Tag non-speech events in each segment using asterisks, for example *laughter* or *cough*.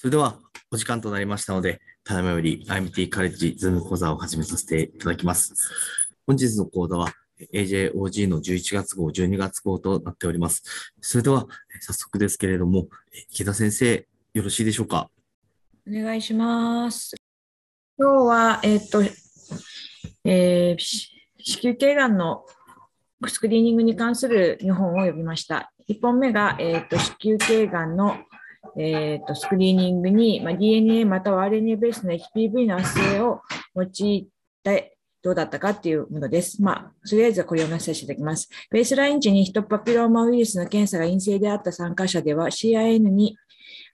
それではお時間となりましたので、ただいまより IMT カレッジズーム講座を始めさせていただきます。本日の講座は AJOG の11月号、12月号となっております。それでは早速ですけれども、池田先生、よろしいでしょうか？お願いします。今日は、えっ、と、えー子宮頸がんのスクリーニングに関する2本を読みました。1本目が、えっ、と、子宮頸がんの、えっ、と、スクリーニングに、まあ、DNA または RNA ベースの HPV の圧生を用いて、どうだったかっていうものです。まあ、とりあえずはこれを読ませていただきます。ベースライン時にヒトパピローマウイルスの検査が陰性であった参加者では CIN に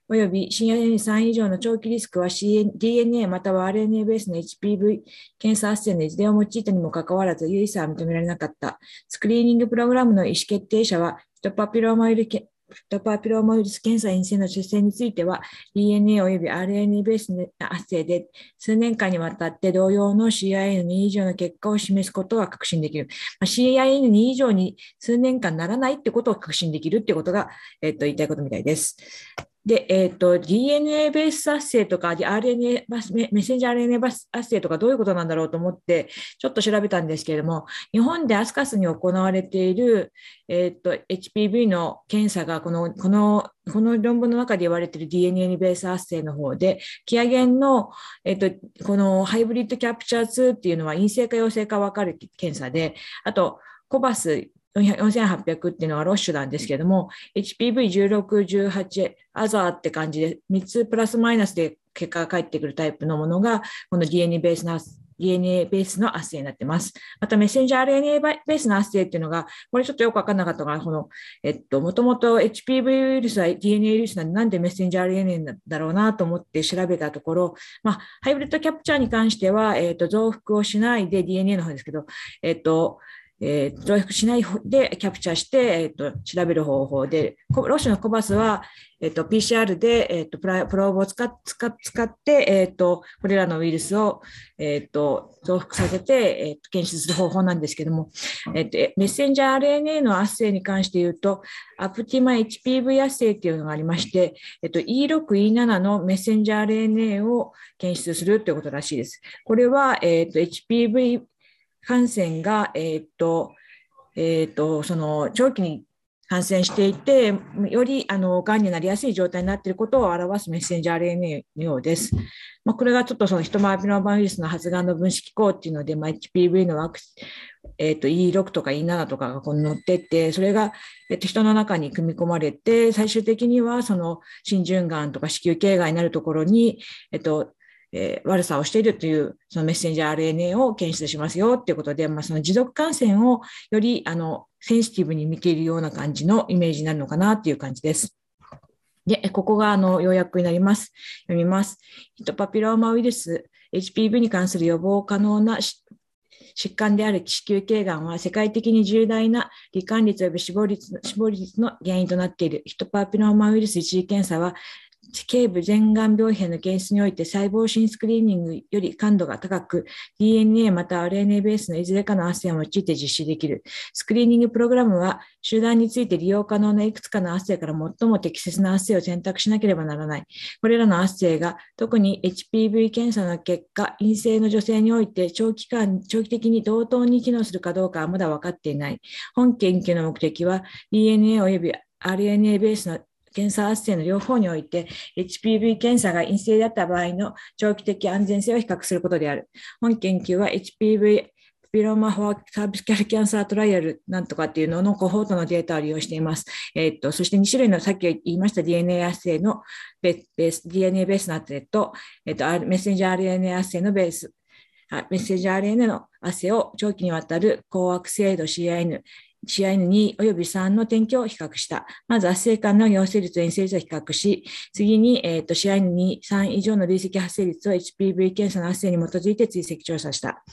および CIN3 以上の長期リスクは CN DNA または RNA ベースの HPV 検査圧生のいずれを用いたにもかかわらず、有意差は認められなかった。スクリーニングプログラムの意思決定者は、ヒトパピローマウイルスヒトパピローマウイルス検査陰性の出生については、DNA および RNA ベースの発生で数年間にわたって同様の CIN2 以上の結果を示すことは確信できる。まあ CIN2 以上に数年間ならないってことを確信できるってことが、えっと、言いたいことみたいです。で、えっ、と、DNA ベース圧生とか、RNA バス、メッセンジャー RNA バス圧生とかどういうことなんだろうと思って、ちょっと調べたんですけれども、日本でアスカスに行われている、えっ、と、HPV の検査が、この、この、この論文の中で言われている DNA ベース圧生の方で、キアゲンの、えっ、と、このハイブリッドキャプチャー2っていうのは陰性か陽性か分かる検査で、あと、コバス4800っていうのはロッシュなんですけども、HPV16、18、アザーって感じで、3つプラスマイナスで結果が返ってくるタイプのものが、この DNA ベースの DNA ベースの圧生になってます。また、メッセンジャー RNA ベースの圧生っていうのが、これちょっとよくわかんなかったのが、この、えっと、もともと HPV ウイルスは DNA ウイルスなんで、なんでメッセンジャー RNA だろうなと思って調べたところ、まあ、ハイブリッドキャプチャーに関しては、えっと、増幅をしないで DNA の方ですけど、えっと、えー、増幅しないでキャプチャーして、えーと、調べる方法で、ロシアのコバスは、えーと、PCR で、えーと、プラプローブを使っ使使って、えーと、これらのウイルスを、えー、と増幅させて、えー、と検出する方法なんですけども、えー、とメッセンジャー RNA の圧生に関して言うと、アプティマ HPV 圧生っていうのがありまして、えー、と E6、E7 のメッセンジャー RNA を検出するということらしいです。これは、えー、と HPV 感染が、えー、っと、えー、っと、その長期に感染していて、よりあの癌になりやすい状態になっていることを表すメッセンジャー RNA のようです。まあ、これがちょっとそのヒトマーピノバウイルスの発がんの分子機構っていうので、まあ、HPV のワクえー、と E6 とか E7 とかがこう載ってて、それが、えー、と人の中に組み込まれて、最終的にはその心循環とか子宮頸がんになるところに、えっ、と、えー、悪さをしているというそのメッセンジャー RNA を検出しますよということで、まあ、その持続感染をよりあのセンシティブに見ているような感じのイメージになるのかなという感じです。で、ここがあの要約になります。読みます。ヒトパピローマウイルス、HPV に関する予防可能な疾患である子宮頸がんは世界的に重大な罹患率及び死亡率死亡率の原因となっているヒトパピローマウイルス一時検査は頸部全癌病変の検出において細胞診スクリーニングより感度が高く、DNA また RNA ベースのいずれかの圧生を用いて実施できる。スクリーニングプログラムは集団について利用可能ないくつかの圧生から最も適切な圧生を選択しなければならない。これらの圧生が特に HPV 検査の結果、陰性の女性において長期間、長期的に同等に機能するかどうかはまだ分かっていない。本研究の目的は DNA 及び RNA ベースの検査圧生の両方において HPV 検査が陰性だった場合の長期的安全性を比較することである。本研究は HPV ピローマ・フォーサービスキャルキャンサートライアルなんとかっていうののコホートのデータを利用しています。えっと、そして2種類のさっき言いました DNA 圧生のベース、DNA ベースの圧生と、えっと、メッセンジャー RNA 圧生のベース、メッセンジャー RNA の圧生を長期にわたる高悪性度 CIN、CIN2 および3の点挙を比較した。まず、圧生間の陽性率と陰性率を比較し、次に、えー、と試合2、3以上の累積発生率を HPV 検査の圧生に基づいて追跡調査した。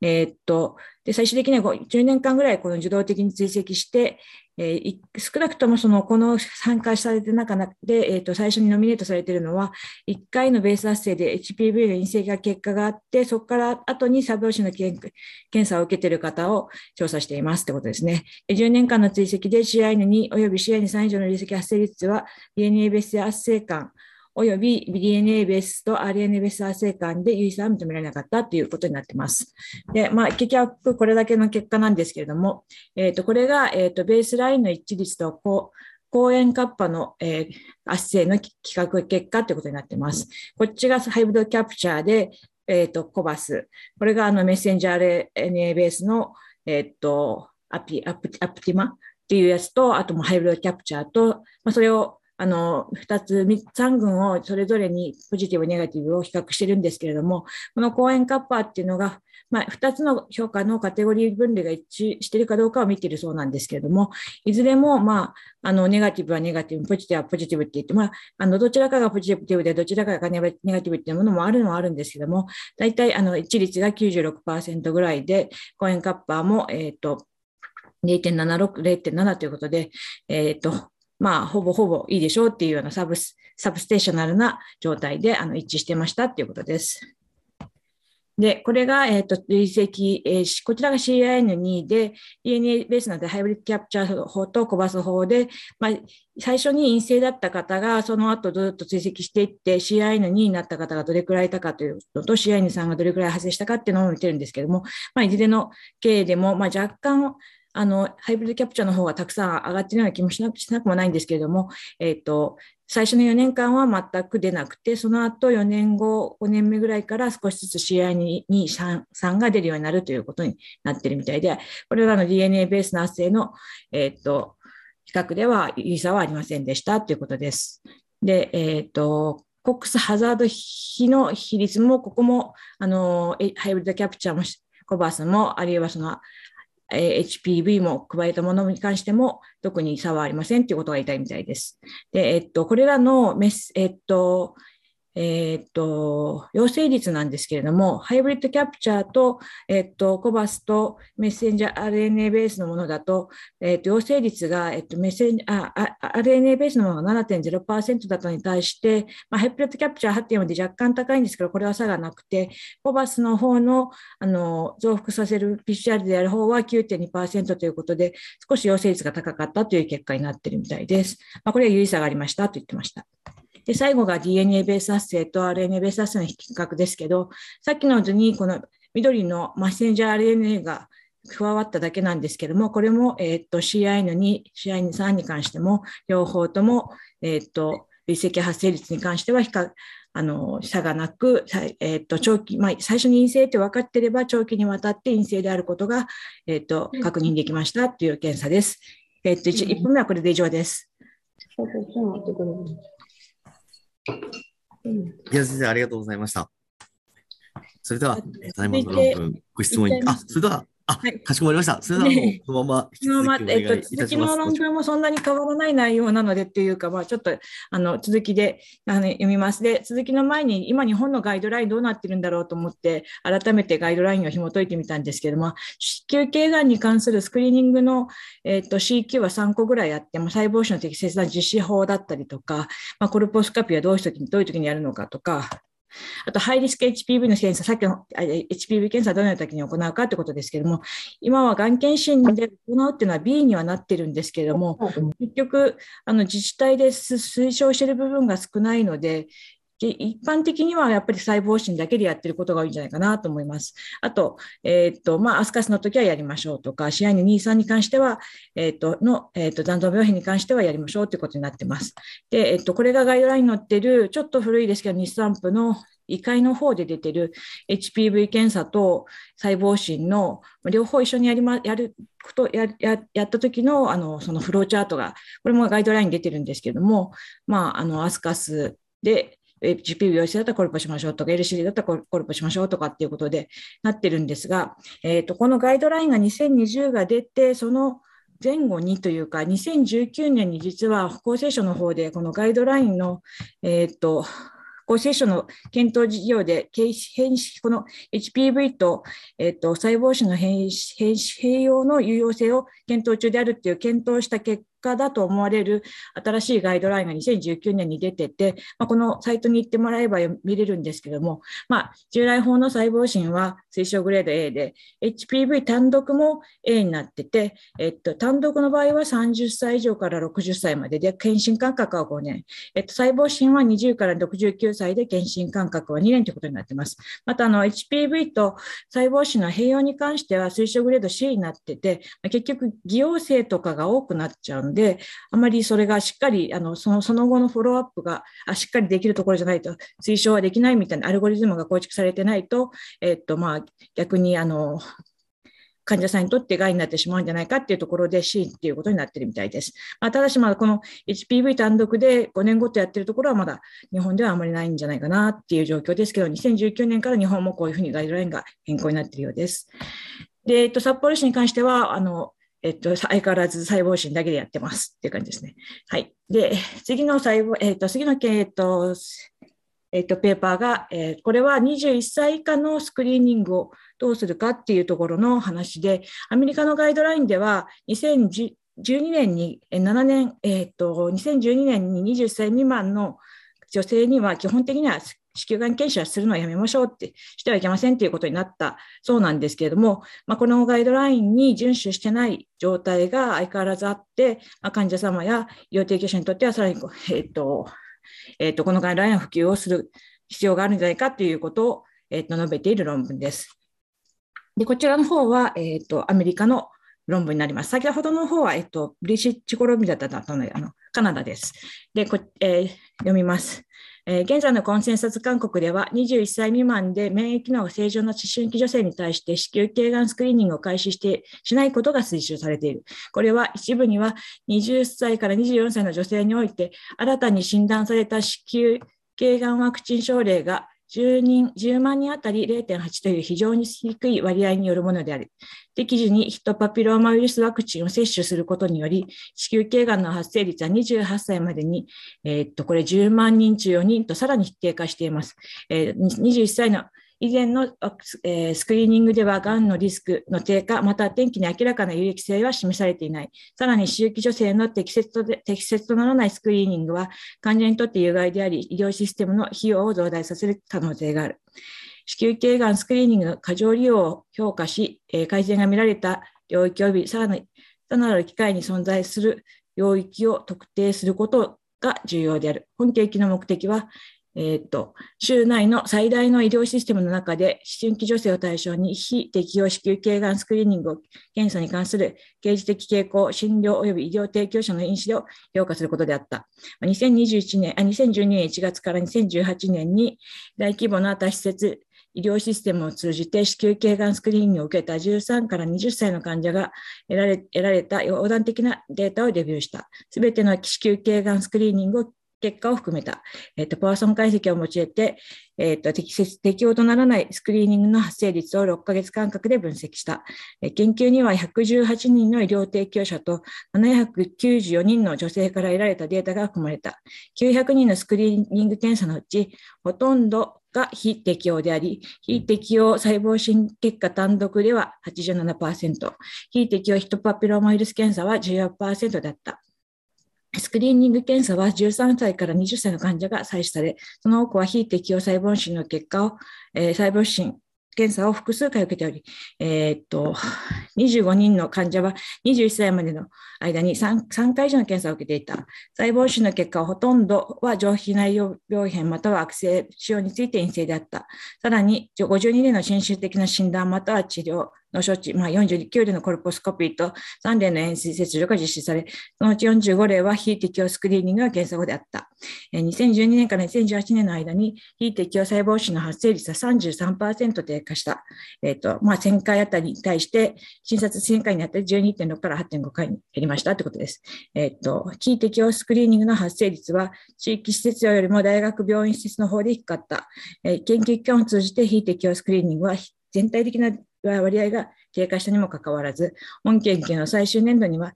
えー、っとで最終的には10年間ぐらいこの受動的に追跡して、えー、少なくともそのこの参加されてる中で、えー、と最初にノミネートされているのは、1回のベース発生で HPV の陰性が結果があって、そこから後にサブ子の検査を受けている方を調査していますということですね。10年間の追跡で CIN2 および CIN3 以上の累積発生率は DNA ベース圧生間および DNA ベースと RNA ベース生間で有意差は認められなかったということになっています。で、まあ、結局これだけの結果なんですけれども、えー、とこれが、えー、とベースラインの一致率とこう抗塩カッパの、えー、圧生の企画結果ということになっています。こっちがハイブドキャプチャーで、えっ、ー、と、コバス。これがあのメッセンジャー RNA ベースの、えっ、ー、と、アピアプアプティマっていうやつと、あともハイブドキャプチャーと、まあ、それをあの、2つ、3群をそれぞれにポジティブ、ネガティブを比較してるんですけれども、この公園カッパーっていうのが、まあ、2つの評価のカテゴリー分類が一致しているかどうかを見ているそうなんですけれども、いずれも、まあ、あのネガティブはネガティブ、ポジティブはポジティブって言って、まあ、あのどちらかがポジティブで、どちらかがネガティブっていうものもあるのはあるんですけども、大体あの一致率が96%ぐらいで、コインカッパーも、えっ、ー、と、0.76、0.7ということで、えっ、ー、と、まあ、ほぼほぼいいでしょうっていうようなサブスサブステーショナルな状態であの一致してましたっていうことです。で、これが、えっ、ー、と、累積、えー、こちらが CIN2 で、DNA ベースなので、ハイブリッドキャプチャー法とコバス法で、まあ、最初に陰性だった方が、その後ずっと追跡していって、CIN2 になった方がどれくらいいたかというのと、CIN3 がどれくらい発生したかっていうのを見てるんですけども、まあ、いずれの経緯でも、まあ、若干、あの、ハイブリッドキャプチャーの方がたくさん上がっているような気もしなくもないんですけれども、えっ、ー、と、最初の4年間は全く出なくて、その後4年後、5年目ぐらいから少しずつ CI2、3が出るようになるということになっているみたいで、これらの DNA ベースの圧生の、えっ、ー、と、比較では有意差はありませんでしたということです。で、えっ、ー、と、コックスハザード比の比率も、ここも、あの、ハイブリッドキャプチャーも、コバースも、あるいはそのえ HPV も加えたものに関しても特に差はありませんということが言いたいみたいです。で、えっと、これらのメス、えっと、えっと、陽性率なんですけれども、ハイブリッドキャプチャーと、えっと、コバスとメッセンジャー RNA ベースのものだと、えっと、陽性率が、えっと、メッセンああ RNA ベースのものが7.0%だったのに対して、まあ、ハイブリッドキャプチャー8.4で若干高いんですけど、これは差がなくて、コバスの方のあの増幅させる PCR である方は9.2%ということで、少し陽性率が高かったという結果になっているみたいです。まあ、これは有意差がありましたと言ってました。で、最後が DNA ベース発生と RNA ベース発生の比較ですけど、さっきの図にこの緑のマッセンジャー RNA が加わっただけなんですけども、これも、えっ、と CI の2、CI の3に関しても、両方とも、えっ、と、累積発生率に関しては比較、あの差がなく、えーと長期まあ、最初に陰性って分かっていれば、長期にわたって陰性であることが、えーと、確認できましたという検査です。えーと、1, 1分目はこれで以上です。いや、先生、ありがとうございました。それでは、タイムの論文、ご質問に、あ、それでは、あ、はい、かしこまりました。それではもう、このまま引き続きお願いいたします。続きの論文もそんなに変わらない内容なのでっていうか、まあ、ちょっとあの続きであの読みます。で、続きの前に、今、日本のガイドラインどうなってるんだろうと思って、改めてガイドラインを紐解いてみたんですけれども、子宮頸がんに関するスクリーニングの、えーと、CQ は3個ぐらいあって、も細胞腫の適切な実施法だったりとか、まあ、コルポスカピはどういう時にどういう時にやるのかとか、あと、ハイリスク HPV の検査、さっきの HPV 検査はどのような時に行うかということですけれども、今はがん検診で行うっていうのは B にはなってるんですけれども、結局、あの自治体で推奨している部分が少ないので、一般的にはやっぱり細胞診だけでやってることが多いんじゃないかなと思います。あと、えっ、と、まあ、アスカスの時はやりましょうとか、試合の23に関しては、えっ、と、の、えっ、と、残存病変に関してはやりましょうということになってます。で、えっ、と、これがガイドラインに載ってる、ちょっと古いですけど、日産プの胃会の方で出てる HPV 検査と細胞診の両方一緒にやり、ま、やることやややった時のあのそのフローチャートがこれもガイドラインに出てるんですけども、まあ、あのアスカスで HPV 陽性だったらコルポしましょうとか LCD だったらコルポしましょうとかっていうことでなってるんですが、えーと、このガイドラインが2020が出てその前後にというか、2019年に実は厚生省の方で、このガイドラインの、えーと厚生省の検討事業で、この HPV と,、えーと、細胞腫の併用の有用性を検討中であるという検討した結果化だと思われる新しいガイドラインが2019年に出てて、まあ、このサイトに行ってもらえば見れるんですけども、まあ、従来法の細胞診は推奨グレード A で、HPV 単独も A になってて、えっと、単独の場合は30歳以上から60歳までで、検診間隔は5年、えっと、細胞診は20から69歳で検診間隔は2年ということになっています。また、あの、HPV と細胞診の併用に関しては推奨グレード C になってて、結局、偽陽性とかが多くなっちゃうんで、あまりそれがしっかり、あのそのその後のフォローアップがあしっかりできるところじゃないと推奨はできないみたいなアルゴリズムが構築されてないと、えっとまあ、逆にあの患者さんにとって害になってしまうんじゃないかっていうところで C っていうことになってるみたいです。まあ、ただし、まだこの HPV 単独で5年ごとやってるところはまだ日本ではあまりないんじゃないかなっていう状況ですけど、2019年から日本もこういうふうにガイドラインが変更になっているようです。で、えっと、札幌市に関しては、あの、えっと、相変わらず細胞診だけでやってますっていう感じですね。はい。で、次の細胞、えっと、次の、えっと、えっと、ペーパーが、えー、これは21歳以下のスクリーニングをどうするかっていうところの話で、アメリカのガイドラインでは、2012年に、7年、えっと、2012年に20歳未満の女性には基本的には子宮がん検診はするのはやめましょうってしてはいけませんということになったそうなんですけれども、まあ、このガイドラインに遵守してない状態が相変わらずあって、まあ、患者様や医療提供者にとってはさらに、えっと、えーと、このガイドラインを普及をする必要があるんじゃないかということを、えーと、述べている論文です。でこちらの方は、えーと、アメリカの論文になります。先ほどの方は、えっ、と、ブリシッチコロビだったのあのカナダです。でこ、えー、読みます。えー、現在のコンセンサス勧告では、21歳未満で免疫の正常な思春期女性に対して子宮頸がんスクリーニングを開始してしないことが推奨されている。これは一部には20歳から24歳の女性において、新たに診断された子宮頸がんワクチン症例が10人、10万人当たり0.8という非常に低い割合によるものである。適時にヒトパピローマウイルスワクチンを接種することにより、子宮頸がんの発生率は28歳までに、えー、っと、これ10万人中4人とさらに低下しています。えー、21歳の以前の、スクリーニングでは、がんのリスクの低下、また天気に明らかな有益性は示されていない。さらに、周期女性の適切と適切とならないスクリーニングは、患者にとって有害であり、医療システムの費用を増大させる可能性がある。子宮頸がんスクリーニングの過剰利用を評価し、改善が見られた領域及びさらにさらなる機会に存在する領域を特定することが重要である。本研究の目的は、えー、っと、州内の最大の医療システムの中で、思春期女性を対象に非適用子宮頸がんスクリーニングを検査に関する刑事的傾向、診療及び医療提供者の因子を評価することであった。2021年、あ2012年1月から2018年に大規模な多施設医療システムを通じて子宮頸がんスクリーニングを受けた13から20歳の患者が得られ得られた横断的なデータをレビューした。すべての子宮頸がんスクリーニングを結果を含めた、えっと、パワーソン解析を用いて、えっと、適切、適用とならないスクリーニングの発生率を6ヶ月間隔で分析した。え研究には118人の医療提供者と794人の女性から得られたデータが含まれた。900人のスクリーニング検査のうち、ほとんどが非適用であり、非適用細胞診結果単独では87%、非適用ヒトパピローマウイルス検査は14%だった。スクリーニング検査は13歳から20歳の患者が採取され、その多くは非適用細胞診の結果を、えー、細胞診検査を複数回受けており、えー、っと、25人の患者は21歳までの間に 3, 3回以上の検査を受けていた。細胞診の結果はほとんどは上皮内容病変または悪性腫瘍について陰性であった。さらに、52年の侵襲的な診断または治療、の処置、まあ、49例のコルポスコピーと3例の塩水切除が実施され、そのうち45例は非適応スクリーニングが検査後であった。2012年から2018年の間に非適応細胞腫の発生率は33%低下した。え、ー、と、まあ、1000回あたりに対して、診察1000回にあたり12.6から8.5回に減りましたということです。え、ー、と、非適応スクリーニングの発生率は、地域施設よりも大学病院施設の方で低かった。えー、研究機関を通じて非適応スクリーニングは全体的な割合が低下したにもかかわらず、本研究の最終年度には、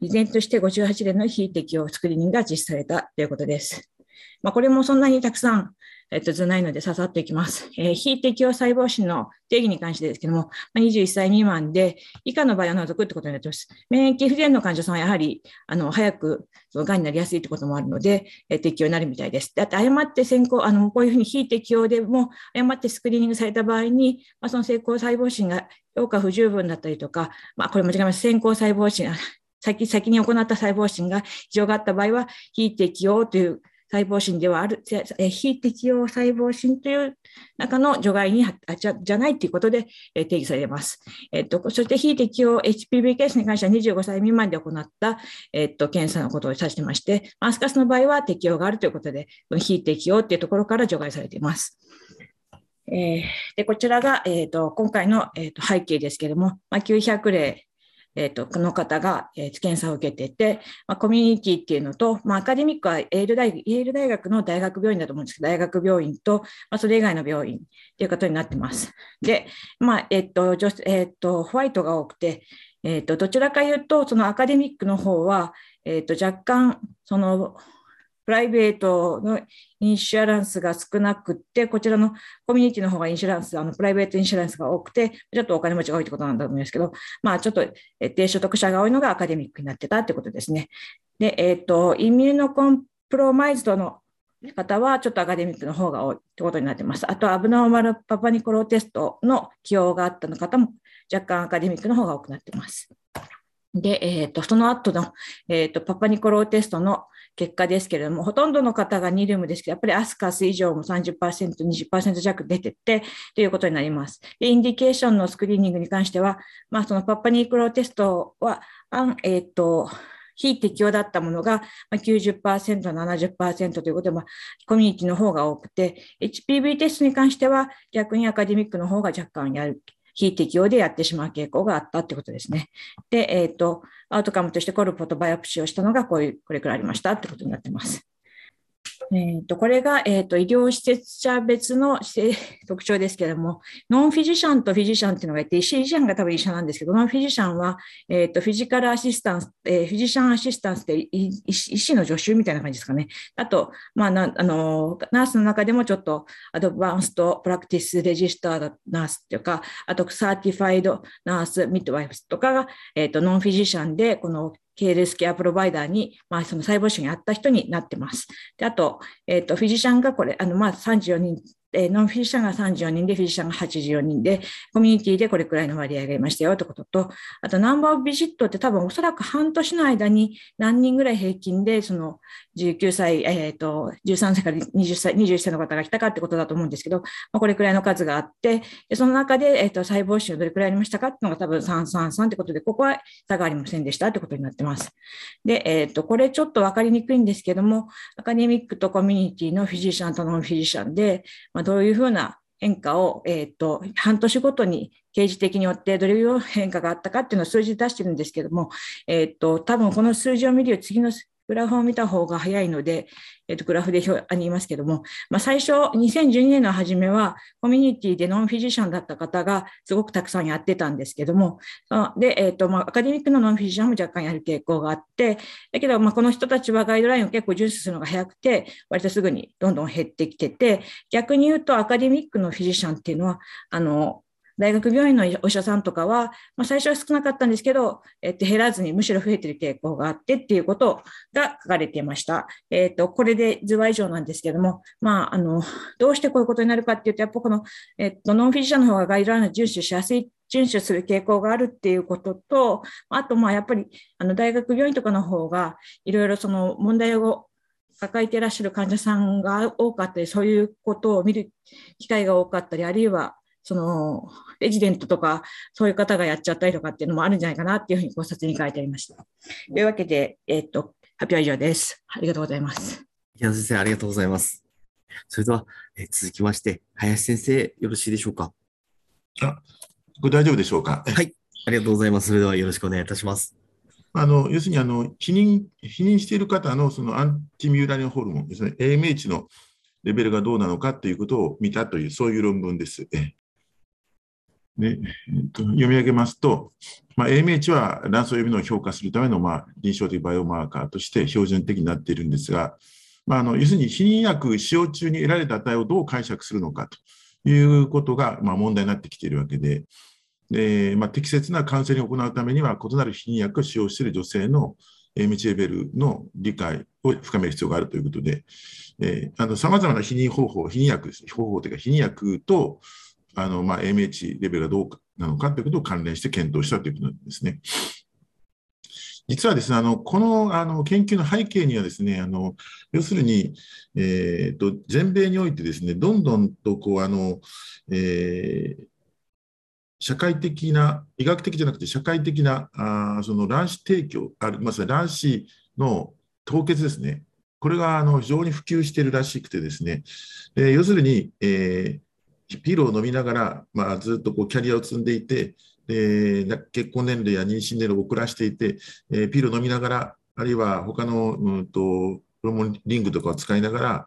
依然として58例の非適用スクリーニングが実施されたということです。まあ、これもそんなにたくさん、えっと、図ないので刺さっていきます。えー、非適応細胞診の定義に関してですけども、21歳未満で以下の場合は除くってことになってます。免疫不全の患者さんはやはり、あの、早くがんになりやすいってこともあるので、えー、適用になるみたいです。だって誤って先行、あの、こういうふうに非適応でも誤ってスクリーニングされた場合に、まあ、その成功細胞診が評価不十分だったりとか、まあ、これ間違います。先行細胞診、*laughs* 先先に行った細胞診が異常があった場合は、非適応という細胞診ではある、非適応細胞診という中の除外にあじゃじゃないということで定義されます。えっと、そして非適応 HPV ケースに関しては25歳未満で行った、えっと、検査のことを指してまして、マスカスの場合は適用があるということで、非適応というところから除外されています。えー、でこちらが、えーと、今回の、えーと、背景ですけれども、まあ、900例えっ、ー、と、この方が、えー、検査を受けてて、まあ、コミュニティっていうのと、まあ、アカデミックはエール大イェール大学の大学病院だと思うんですけど、大学病院と、まあ、それ以外の病院っていうことになってます。で、まあ、えっ、ー、と、えっ、ー、と、ホワイトが多くて、えっ、と、どちらかいうと、そのアカデミックの方は、えっ、と、若干、その、プライベートのインシュアランスが少なくて、こちらのコミュニティの方がインシュランス、あのプライベートインシュランスが多くて、ちょっとお金持ちが多いってことなんだと思うんですけど、まあちょっと低所得者が多いのがアカデミックになってたってことですね。で、えっ、ー、と、イミューノコンプロマイズドの方はちょっとアカデミックの方が多いってことになってます。あと、アブノーマルパパニコロテストの起用があったの方も若干アカデミックの方が多くなってます。で、えっ、ー、と、その後の、えっ、ー、と、パパニコロテストの結果ですけれども、ほとんどの方が2ルームですけど、やっぱりアスカス以上も30%、20%弱出てってということになります。で、インディケーションのスクリーニングに関しては、まあ、そのパパニコロテストは、えっ、ー、と、非適用だったものが90%、70%ということで、まあ、コミュニティの方が多くて、HPV テストに関しては逆にアカデミックの方が若干やる非適応でやってしまう傾向があったってことですね。で、えっ、ー、と、 outcome としてコルポと biopsy をしたのがこういう、これくらいありましたってことになってます。えーと、これが、えーと、医療施設者別の *laughs* 特徴ですけれども、 non-physician と physician っていうのがいて、 physician が多分医者なんですけど、 non-physician は、えーと、 physical assistants、えー、 physician assistants って医師の助手みたいな感じですかね。あと、まあ、なあのナースの中でもちょっとadvanced practice registered nurse っていうか、あと certified nurse、midwives とかが、えー、と non-physician で、この系列 care provider に、まあ、その細胞腫にあった人になってます。であと、えっ、ー、と、 physician がこれ、あの、まあ、34人え non-physician が34人で、 physician が84人で、コミュニティでこれくらいの割合がいましたよということと、あと number of visit って多分おそらく半年の間に何人ぐらい平均で、その19歳、えっ、ー、と、13歳から20歳、21歳の方が来たかってことだと思うんですけど、まあ、これくらいの数があって、その中で、え、ー、と、細胞腫どれくらいありましたかっていうのが多分333ってことで、ここは差がありませんでしたってことになってます。で、えっ、ー、と、これちょっとわかりにくいんですけども、アカデミックとコミュニティのフィジシャンとノンフィジシャンで、まあ、まどういうふうな変化を、えー、と、半年ごとに刑事的によってどれぐらい変化があったかっていうのを数字で出してるんですけども、えっ、と、多分この数字を見るより次のグラフを見た方が早いので、えっと、グラフで表ありますけども、まあ、最初、2012年の初めは、コミュニティでノンフィジシャンだった方がすごくたくさんやってたんですけども、で、えっと、まあ、アカデミックのノンフィジシャンも若干やる傾向があって、だけど、まあ、この人たちはガイドラインを結構重視するのが早くて、割とすぐにどんどん減ってきてて、逆に言うとアカデミックのフィジシャンっていうのは、あの、大学病院のお医者さんとかは、まあ、最初は少なかったんですけど、えっと、減らずにむしろ増えてる傾向があってっていうことが書かれていました。えっと、これで図は以上なんですけども、まあ、あの、どうしてこういうことになるかっていうと、やっぱこの、えっと、ノンフィジシャンの方がガイドラインを遵守しやすい遵守する傾向があるっていうことと、あと、まあ、やっぱり、あの、大学病院とかの方が、いろいろその問題を抱えていらっしゃる患者さんが多かったり、そういうことを見る機会が多かったり、あるいは、その、レジデントとか、そういう方がやっちゃったりとかっていうのもあるんじゃないかなっていうふうに考察に書いてありました。というわけで、えー、っと、発表は以上です。ありがとうございます。池田先生、ありがとうございます。それでは、えー、続きまして、林先生、よろしいでしょうか？あ、これ大丈夫でしょうか？はい、ありがとうございます。それではよろしくお願いいたします。あの要するにあの否認否認している方のそのアンティミューラリンホルモンですね、AMH のレベルがどうなのかということを見たという、そういう論文です。で、えー、と読み上げますと、まあ、AMH は卵巣予備能を評価するための、まあ、臨床的バイオマーカーとして標準的になっているんですが、まあ、あの要するに避妊薬使用中に得られた値をどう解釈するのかということが、まあ、問題になってきているわけで、でまあ、適切なカウンセリングを行うためには、異なる避妊薬を使用している女性の AMH レベルの理解を深める必要があるということで、さまざまな避妊方法、避妊薬、方法というか、避妊薬とあの、まあ、AMH レベルがどうなのかということを関連して検討したということなんですね。実はですね、あのこのあの研究の背景にはですね、あの要するに、えーと、全米においてですね、どんどんとこうあの、えー、社会的な、医学的じゃなくて社会的なあその卵子提供、あまず卵子の凍結ですね、これがあの非常に普及しているらしくてですね、えー、要するに、えー、ピルを飲みながら、まあ、ずっとこうキャリアを積んでいて、えー、結婚年齢や妊娠年齢を遅らしていて、えー、ピルを飲みながら、あるいは他の、うんと、ホルモンリングとかを使いながら、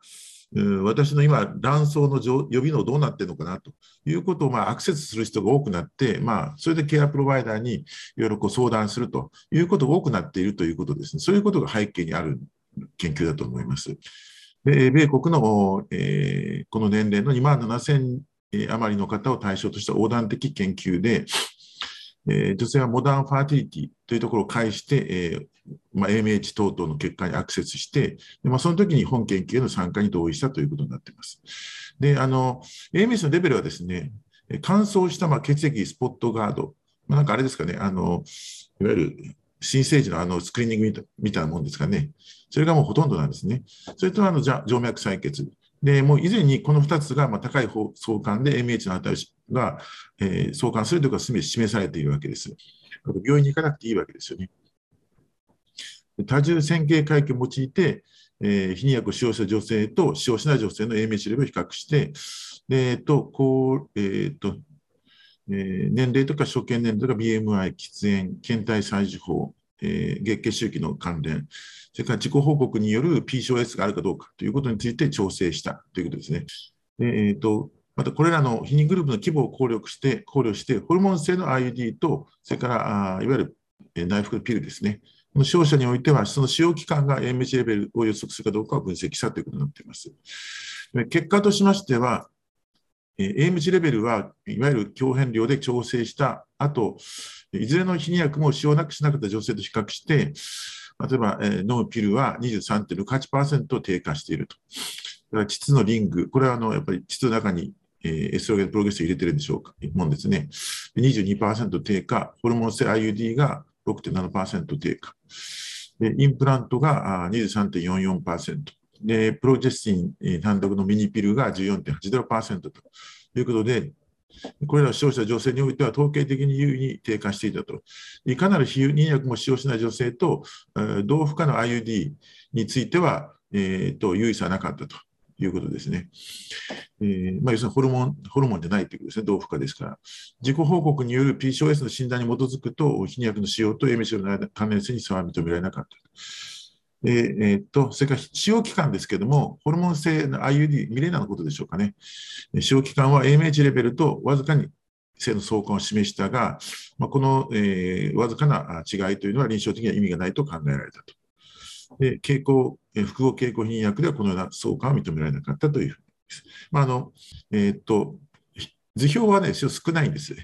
う私の今、卵巣の予備能どうなってるのかなということを、まあ、アクセスする人が多くなって、まあ、それでケアプロバイダーにいろいろこう相談するということが多くなっているということですね。そういうことが背景にある研究だと思います。で米国の、えー、この年齢の2万7000余りの方を対象とした横断的研究で、えー、女性はモダンファーティリティというところを介して、えーまあ、AMH 等々の結果にアクセスして、でまあ、その時に本研究への参加に同意したということになっています。で、あの、AMH のレベルはですね、乾燥したまあ血液スポットガード、まあ、なんかあれですかね、あの、いわゆる新生児のあのスクリーニングみたいなもんですかね。それがもうほとんどなんですね。それとあの静脈採血。で、もう以前にこの2つがまあ高い相関で AMH の値が、えー、相関するということが示されているわけです。病院に行かなくていいわけですよね。多重線形回帰を用いて、えー、避妊薬を使用した女性と使用しない女性の AMH レベルを比較して、でえーとこうえーとえー、年齢とか所見年齢とか BMI、喫煙、検体採取法、えー、月経周期の関連、それから自己報告による PCOS があるかどうかということについて調整したということですね。でえーとまたこれらの避妊グループの規模を考慮して考慮して、ホルモン性の IUD と、それからあいわゆる内服ピルですね、この商社においては、その使用期間が AMH レベルを予測するかどうかを分析したということになっています。結果としましては、AMH レベルはいわゆる共変量で調整した後、いずれの避妊薬も使用なくしなかった女性と比較して、例えば、えー、飲むピルは23.68%低下していると。だから膣のリング、これはあのやっぱり膣の中に、えー、エストロゲンプログレス入れてるんでしょうか、もんですね。22%低下、ホルモン性 IUD が6.7%低下。インプラントが23.44%。で、プロジェスティン単独のミニピルが14.80%ということで、これらを使用した女性においては統計的に優位に低下していたと。いかなる避妊薬も使用しない女性と、同負荷の IUD については、えー、と優位さはなかったということですね。えーまあ、要するにホルモンホルモンじゃないということですね、同負荷ですから。自己報告による PCOS の診断に基づくと、避妊薬の使用と AMC の関連性に差は認められなかったと。えー、っと、それから使用期間ですけれども、ホルモン性の IUD、ミレーナのことでしょうかね。使用期間は AMH レベルとわずかに正の相関を示したが、まあ、この、えー、わずかな違いというのは臨床的には意味がないと考えられたと。で傾向、複合経口避妊薬ではこのような相関は認められなかったというふうです。まああのえー、っと図表はね、少ないんです。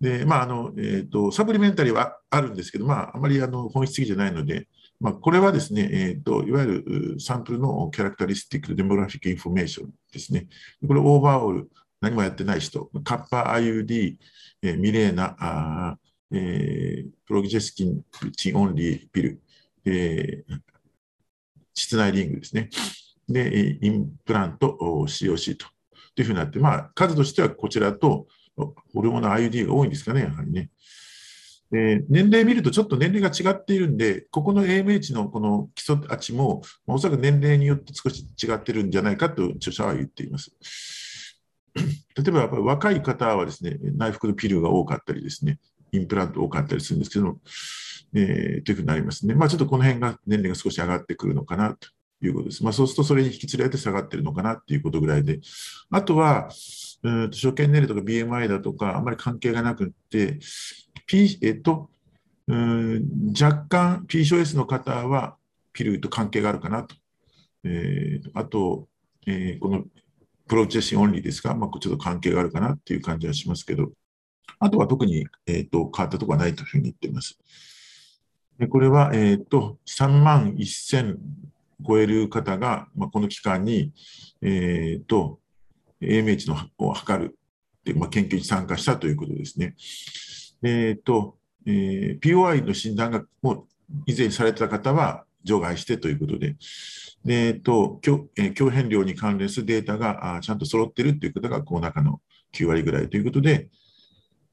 で、まああのえー、っと supplementary はあるんですけど、まあ、あまりあの本質的じゃないので、まあ、これはですね、えーと、いわゆるサンプルの characteristic demographic information ですね。これオーバーオール、何もやってない人、カッパ IUD、えー、ミレーナ、あえー、プロギジェスキンチンオンリーピル、えー、室内リングですね。で、インプラント COC とというふうになって、まあ、数としてはこちらとホルモンの IUD が多いんですかね、やはりね。で年齢見るとちょっと年齢が違っているんで、ここの AMH のこの基礎値も、おそらく年齢によって少し違ってるんじゃないかと著者は言っています。*clears throat* 例えばやっぱ若い方はですね、内服のピルが多かったりですね、インプラント多かったりするんですけども、えー、というふうになりますね。まあ、ちょっとこの辺が年齢が少し上がってくるのかなということです。まあ、そうするとそれに引き連れて下がってるのかなということぐらいで、あとは、うん初見年齢とか BMI だとか、あんまり関係がなくって、P えっと、若干 PCOS の方はピルと関係があるかなとえー、あと、えー、このプロチェシンオンリーですが、まあ、ちょっと関係があるかなっていう感じはしますけど、あとは特に、えーと、変わったところはないというふうに言っています。でこれは、えーと、3万1000超える方が、まあ、この期間に、えーと、AMH のを測るで、まあ、研究に参加したということですね。えーとえー、POI の診断がもう以前された方は除外してということで、でえーと強えー、強変量に関連するデータがあちゃんと揃っているという方がこの中の9割ぐらいということで、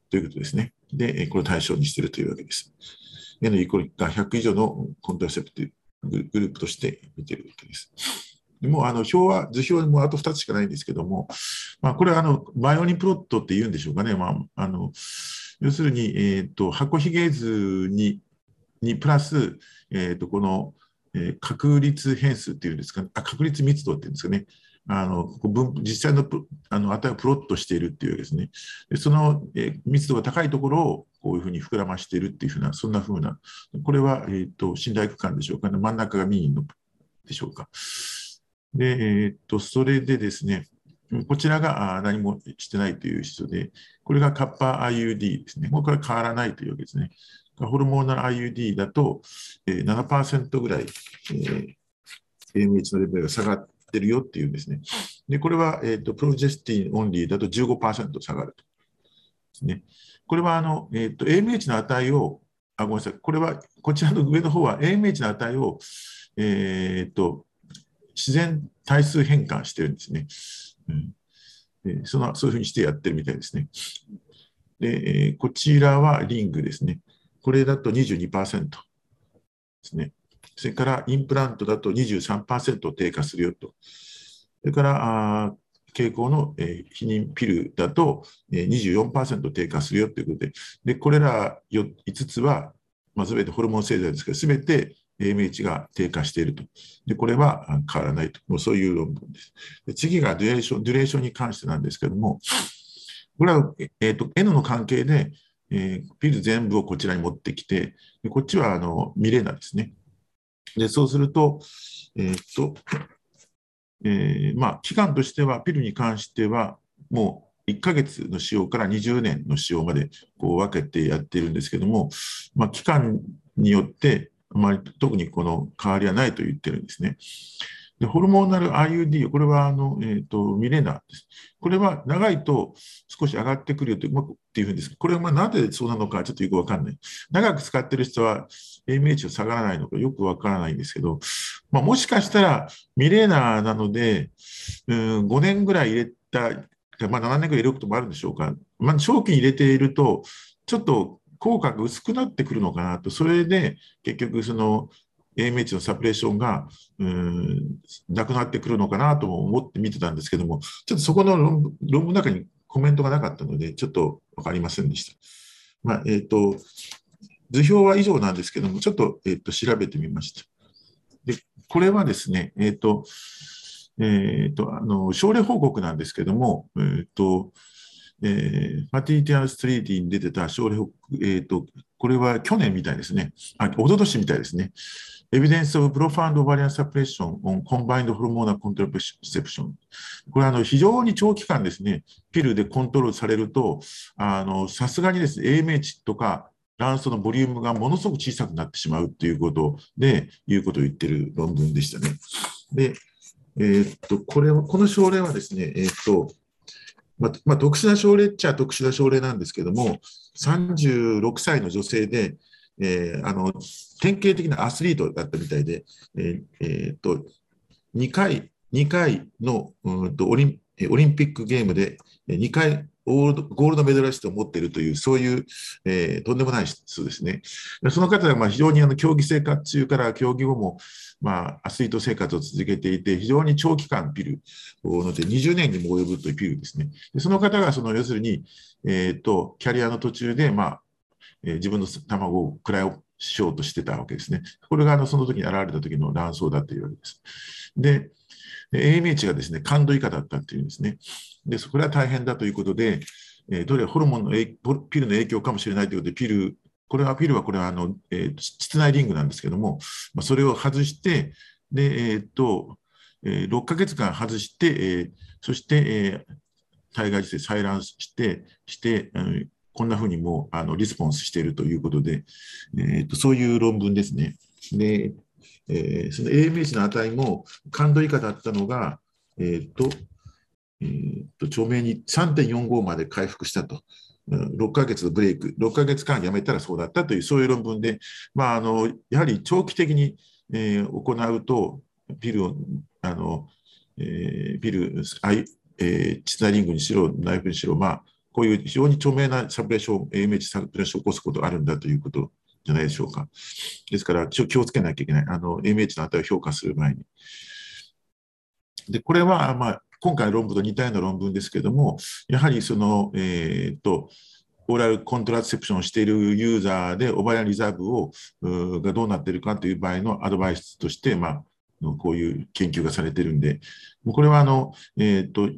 ということですね。で、これを対象にしているというわけです。N イコールが100以上のコントラセプトグループとして見ているわけです。でもあの表は、図表もあと2つしかないんですけども、まあ、これはあのバイオニンプロットって言うんでしょうかね。まあ、あの要するに、えーと、箱ひげ図ににプラス、えーと、この、えー、確率変数っていうんですか、あ確率密度っていうんですかね。あの実際のあの値をプロットしているっていうですね、でその、えー、密度が高いところをこういうふうに膨らましているっていうふうな、そんなふうな、これは、えーと、信頼区間でしょうかね、真ん中がミーンのでしょうか。で、えーと、それでですね、こちらが何もしてないという人で、これがカッパー IUD ですね。これは変わらないというわけですね。ホルモーナル IUD だと7%ぐらい、えー、AMH のレベルが下がってるよっていうんですね。で、これは、えーと、プロジェスティンオンリーだと15%下がると。ですね、これはあの、えーと、AMH の値を、あ、ごめんなさい、これは、こちらの上の方は AMH の値を、えーと、自然対数変換してるんですね。うん、そのそういうふうにしてやってるみたいですね。で、こちらはリングですね。これだと22%ですね。それからインプラントだと23%低下するよと。それからあ傾向の、えー、避妊ピルだと、えー、24%低下するよということで、でこれら5つは、まあ、全てホルモン製剤ですけど、全て AMH が低下していると。で、これは変わらないと。もうそういう論文です。で次がデュレーション、デュレーションに関してなんですけども、これは、えーと、N の関係で、えー、ピル全部をこちらに持ってきて、でこっちはあのミレーナですね。で、そうすると、えっ、と、えー、まあ、期間としては、ピルに関しては、もう1ヶ月の使用から20年の使用までこう分けてやっているんですけども、まあ、期間によって、あまり特にこの変わりはないと言ってるんですね。でホルモナル IUD、これはあの、えーと、ミレナです。これは長いと少し上がってくるよとうまくっていうんですこれはまあなぜそうなのかちょっとよくわかんない。長く使ってる人は AMH が下がらないのかよくわからないんですけど、まあ、もしかしたらミレーナなので、うん、5年ぐらい入れた、まあ、7年ぐらい入れることもあるんでしょうか。まあ、長期に入れていると、ちょっと効果が薄くなってくるのかなと、それで結局その AMH のサプレーションがうんなくなってくるのかなと思って見てたんですけども、ちょっとそこの論文の中にコメントがなかったので、ちょっと分かりませんでした。まあ、えーと、図表は以上なんですけども、ちょっと,、えーと、調べてみました。でこれはですね、えっ、ー、と、えーと、あの症例報告なんですけども、えーとえー、ファティティアルストリーティに出てた症例報告、えーと、これは去年みたいですね、あ、一昨年みたいですね。Evidence of Profound Ovarian Suppression on Combined Hormonal Contraception。これはあの非常に長期間ですね、ピルでコントロールされると、さすがにですね、AMH とか卵巣のボリュームがものすごく小さくなってしまうということで、いうことを言ってる論文でしたね。で、えー、っと、これこの症例はですね、えー、っと、まあ、まあ、特殊な症例っちゃ特殊な症例なんですけども、36歳の女性で、えー、あの典型的なアスリートだったみたいで、えーえー、と2回 ,2 回のうんとオリンオリンピックゲームで2回ゴールドメダリストを持っているという、そういう、えー、とんでもない人ですね。その方はまあ非常にあの競技生活中から競技後も、まあ、アスリート生活を続けていて、非常に長期間ピルので20年にも及ぶというピルですね。でその方がその要するに、えーと、キャリアの途中で、まあえー、自分の卵をくらいしようとしてたわけですね。これがあのその時に現れた時の卵巣だというわけです。で、AMH がですね、感度以下だったっていうんですね。で、それは大変だということで、えー、どれホルモンのピルの影響かもしれないということで、ピル、これはピルはこれはあの、えー、室内リングなんですけども、まあ、それを外して、で、えー、っと、えー、6ヶ月間外して、えー、そして、えー、体外受精採卵して、して、うん、こんなふうにもあのリスポンスしているということで、えーと、そういう論文ですね。で、えー、その AMH の値も感度以下だったのが、えっ、と、えーと、著名に3.45まで回復したと。6ヶ月のブレイク、6ヶ月間やめたらそうだったという、そういう論文で、まあ、あのやはり長期的に、えー、行うと、ピルを、あのえー、ピル、アイえー、チタリングにしろ、ナイフにしろ、まあ、こういう非常に著名なサプレーション、AMH サプレーションを起こすことがあるんだということじゃないでしょうか。ですから、気をつけなきゃいけない。あの、MH の値を評価する前に。で、これは、まあ、今回の論文と似たような論文ですけども、やはりその、えー、っと、オーラルコントラセプションをしているユーザーで、オバリアンリザーブをがどうなっているかという場合のアドバイスとして、まあ、こういう研究がされているんで、これはあの、えーと、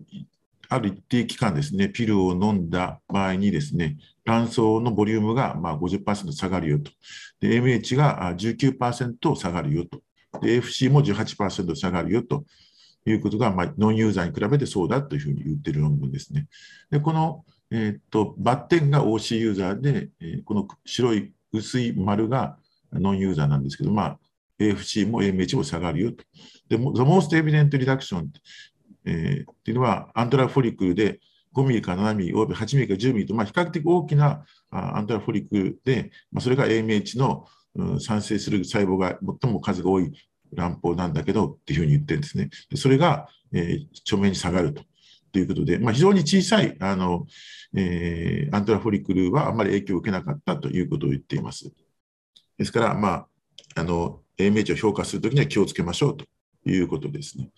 ある一定期間ですね、ピルを飲んだ場合にですね、卵巣のボリュームがまあ50%下がるよと。MH が19%下がるよと。で、FC も18%下がるよということが、まあ、ノンユーザーに比べてそうだというふうに言ってる論文ですね。で、この、えーと、バッテンが OC ユーザーで、えー、この白い薄い丸がノンユーザーなんですけど、まあ、AFC も AMH も下がるよと。で、The most evident reduction、えー、っていうのは、アントラフォリクルで5ミリから7ミリ、および8ミリから10ミリと、まあ、比較的大きなアントラフォリクで、まあ、それが AMH の、うん、産生する細胞が最も数が多い卵胞なんだけどっていうふうに言ってるんですね。それが、えー、著名に下がると。ということで、まあ、非常に小さいあの、えー、アントラフォリクルはあまり影響を受けなかったということを言っています。ですから、まあ、あの AMH を評価するときには気をつけましょうということですね。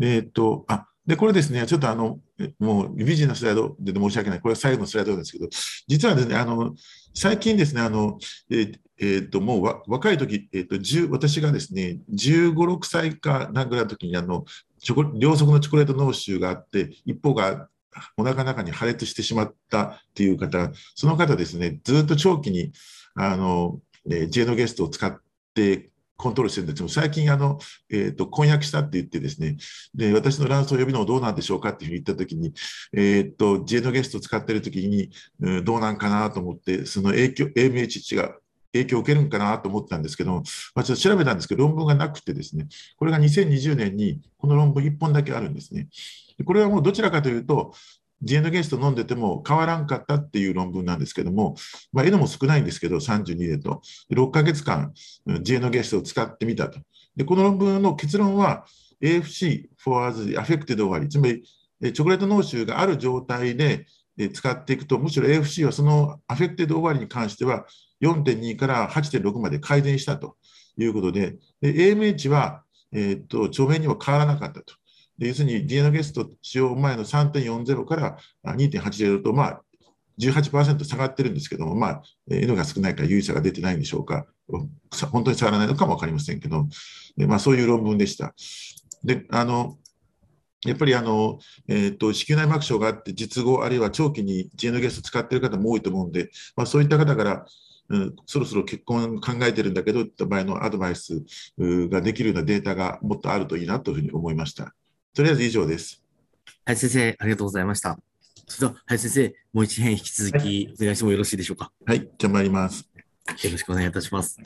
えっと、あ、で、これですね、ちょっとあの、もう美人なスライドで申し訳ない。これは最後のスライドですけど、実はですね、あの、最近ですね、あの、ええっと、もう若い時、えっと、私がですね、15、6歳かなんぐらいの時に、あの、チョコ両側のチョコレート脳腫があって、一方がお腹の中に破裂してしまったっていう方、その方ですね、ずっと長期に、あの、えー、ジェノゲストを使ってコントロールしてるんですけど、最近あの、えーと、婚約したって言ってですね、で私の卵巣を呼びのどうなんでしょうかっていうふうに言ったときに、えーと、ジェノゲストを使ってるときに、うん、どうなんかなと思って、その影響、AMH 値が影響を受けるんかなと思ってたんですけど、まあ、ちょっと調べたんですけど、論文がなくてですね、これが2020年にこの論文1本だけあるんですね。これはもうどちらかというと、ジエノゲスト飲んでても変わらんかったっていう論文なんですけども、まあ、N も少ないんですけど、32でと、6ヶ月間、ジエノゲストを使ってみたと。で、この論文の結論は、AFC for the affected 終わり、つまり、チョコレート嚢腫がある状態で使っていくと、むしろ AFC はそのアフェクテッド終わりに関しては4.2から8.6まで改善したということで、で AMH は、えー、っと著明には変わらなかったと。要するに DNA ゲスト使用前の3.40から2.80と、まあ、18%下がってるんですけども、まあ、N が少ないから有意差が出てないんでしょうか、本当に下がらないのかも分かりませんけど、でまあ、そういう論文でした。であのやっぱりあの、えーと、子宮内膜症があって、術後、あるいは長期に GN ゲスト使っている方も多いと思うんで、まあ、そういった方から、うん、そろそろ結婚考えてるんだけどって場合のアドバイスができるようなデータがもっとあるといいなというふうに思いました。とりあえず以上です。はい、先生、ありがとうございました。それでは、はい、先生、もう一編引き続きお願いしてもよろしいでしょうか？はい、じゃあ参ります。よろしくお願いいたします。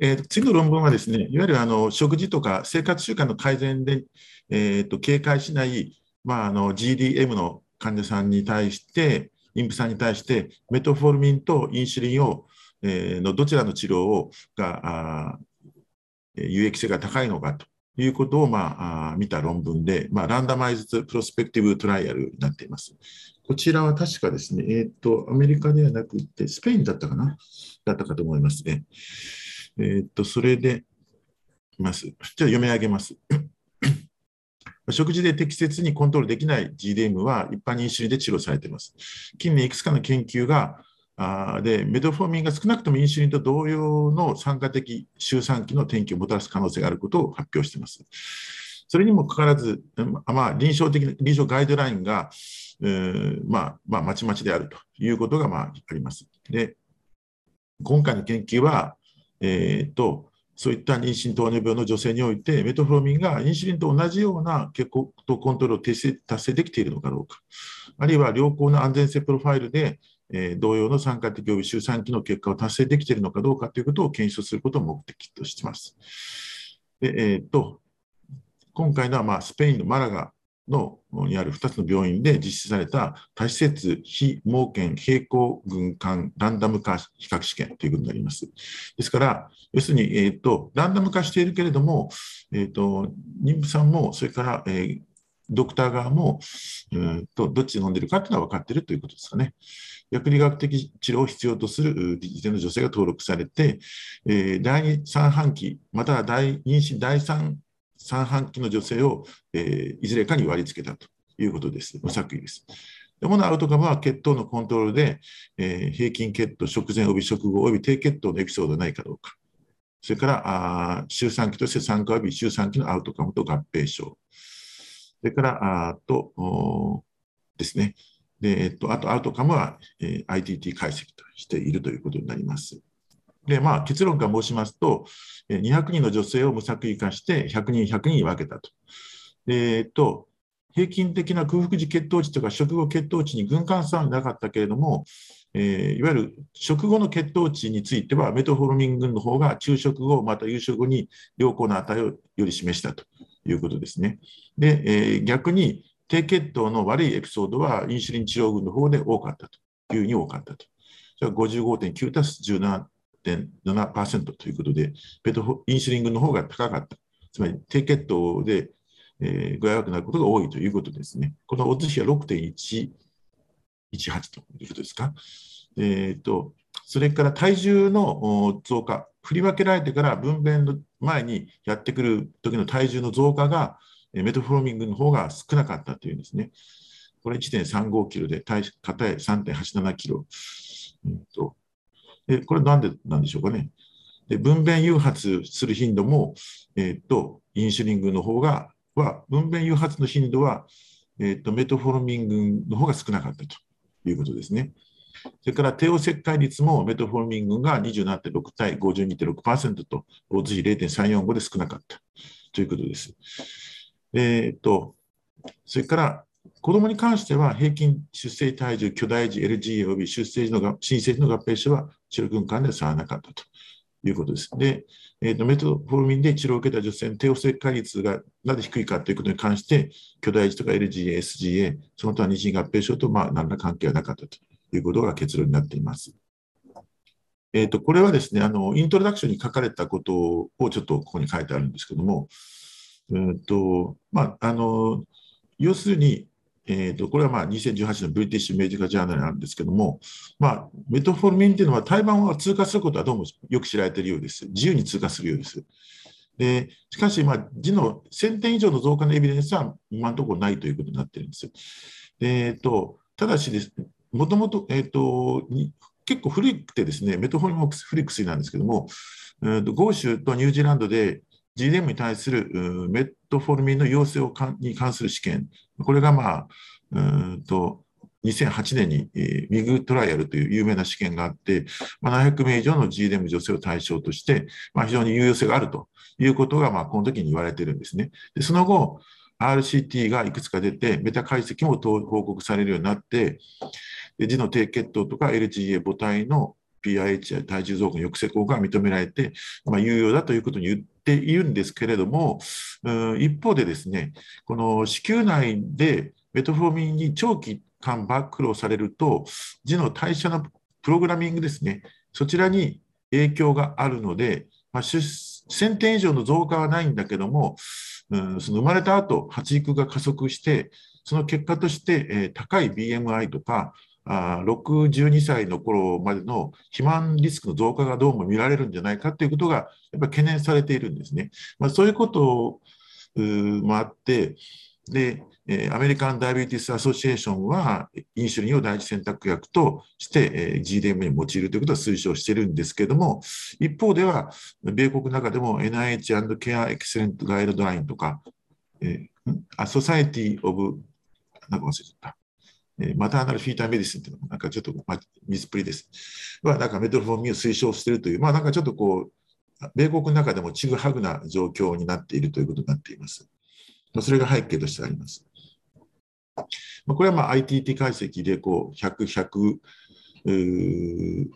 えー、次の論文はですね、いわゆるあの食事とか生活習慣の改善で、えーと、警戒しない、まあ、あの GDM の患者さんに対して、妊婦さんに対して、メトフォルミンとインシュリンを、えー、のどちらの治療をがあ有益性が高いのかということを、まあ、見た論文で、まあ、ランダマイズプロスペクティブトライアルになっています。こちらは確かですね、えっ、ー、と、アメリカではなくて、スペインだったかな？だったかと思いますね。えっ、ー、と、それで、ます。じゃあ読み上げます。食事で適切にコントロールできない GDM は一般にインシュリンで治療されています。近年いくつかの研究がで、メドフォーミンが少なくともインシュリンと同様の酸化的周産期の転機をもたらす可能性があることを発表しています。それにもかかわらず、まあ、臨床的臨床ガイドラインが、えー、まあ、まあ、まちまちであるということが、まあ、あります。で、今回の研究は、えー、と、そういった妊娠糖尿病の女性において、メトフロミンがインシュリンと同じような血糖コントロールを達成できているのかどうか、あるいは良好な安全性プロファイルで、えー、同様の参加的及び周産期の結果を達成できているのかどうかということを検証することを目的としています。でえーと、今回のは、まあ、スペインのマラガのにある2つの病院で実施された多施設非盲検並行軍艦ランダム化比較試験ということになります。ですから、要するに、えーと、ランダム化しているけれども、えーと、妊婦さんも、それから、えー、ドクター側も、えーと、どっち飲んでるかというのは分かっているということですかね。薬理学的治療を必要とする時点の女性が登録されて、えー、第2、3半期、または第妊娠第3三半期の女性を、えー、いずれかに割り付けたということです。無作為です。主なアウトカムは血糖のコントロールで、えー、平均血糖、食前及び食後及び低血糖のエピソードがないかどうか。それからあ周産期として参加及び周産期のアウトカムと合併症。それからあとですね。で、えっと、あとアウトカムは、えー、ITT 解析としているということになります。で、まあ、結論から申しますと、200人の女性を無作為化して、100人、100人分けたと。えっと、平均的な空腹時血糖値とか食後血糖値に軍艦差はなかったけれども、えー、いわゆる食後の血糖値については、メトフォルミン群の方が昼食後、また夕食後に良好な値をより示したということですね。で、えー、逆に低血糖の悪いエピソードはインシュリン治療群の方で多かったというに多かったと。それは55.9たす17.7%ということで、ペトインシュリン群の方が高かった。つまり低血糖で、えー、具合悪くなることが多いということですね。このオッズ比は6.118ということですか。えーと、それから体重の増加、振り分けられてから分娩の前にやってくる時の体重の増加が、メトフローミングの方が少なかったというんですね。これ1.35キロで、体硬い3.87キロ。うんとでこれなんでなんでしょうかね。で分娩誘発する頻度も、えーと、インシュリン群の方がは分娩誘発の頻度は、えーと、メトフォルミン群の方が少なかったということですね。それから帝王切開率もメトフォルミン群が27.6対52.6%と、大津比0.345で少なかったということです。えーとそれから子どもに関しては、平均出生体重、巨大児、LGA 及び出生時の新生児の合併症は治療軍間で差はなかったということです。で、えーと、メトフォルミンで治療を受けた女性の帝王切開率がなぜ低いかということに関して、巨大児とか LGA、SGA、その他妊娠合併症とまあ何ら関係はなかったということが結論になっています。えーと、これはですねあの、イントロダクションに書かれたことをちょっとここに書いてあるんですけども、えーとまあ、あの要するに、えーと、これはまあ2018のブリティッシュメディカジャーナルなんですけども、まあ、メトフォルミンというのは胎盤を通過することはどうもよく知られているようです。自由に通過するようです。でしかし、まあ、字の1000点以上の増加のエビデンスは今のところないということになっているんです。えーと、ただしです、もともと,、えーと、結構古くてですね、メトフォルミン古い薬なんですけども、えーと、豪州とニュージーランドで GDM に対するメトフォルミンの陽性をかに関する試験、これが、まあ、うんと2008年に、えー、ミグトライアルという有名な試験があって、まあ、700名以上の GDM 女性を対象として、まあ、非常に有用性があるということが、まあ、この時に言われているんですね。でその後、RCT がいくつか出て、メタ解析も報告されるようになって、で児の低血糖とか LGA 母体の PIH や体重増加抑制効果が認められて、まあ、有用だということに言っているんですけれども、一方でですね、この子宮内でメトフォーミンに長期間バックロされると、児の代謝のプログラミングですね、そちらに影響があるので、まあ、1000点以上の増加はないんだけども、うん、その生まれた後発育が加速して、その結果として、えー、高い BMI とか、あ62歳の頃までの肥満リスクの増加がどうも見られるんじゃないかということがやっぱ懸念されているんですね。まあ、そういうこともあって、で、えアメリカン・ダイビティス・アソシエーションは、インシュリンを第一選択薬として、え GDM に用いるということを推奨しているんですけれども、一方では、米国の中でも NIH& ケア・エクセレント・ガイドラインとか、えー、ソサエティ・オブ、なんか忘れちゃった。えマターナルフィーターメディスンっていうのも、な？んかちょっと、まあ、ミスプリです。は、なんかメトロフォーミンを推奨しているという、まあなんかちょっとこう、米国の中でもちぐはぐな状況になっているということになっています。まあそれが背景としてあります。まあこれはまあ ITT 解析でこう100、100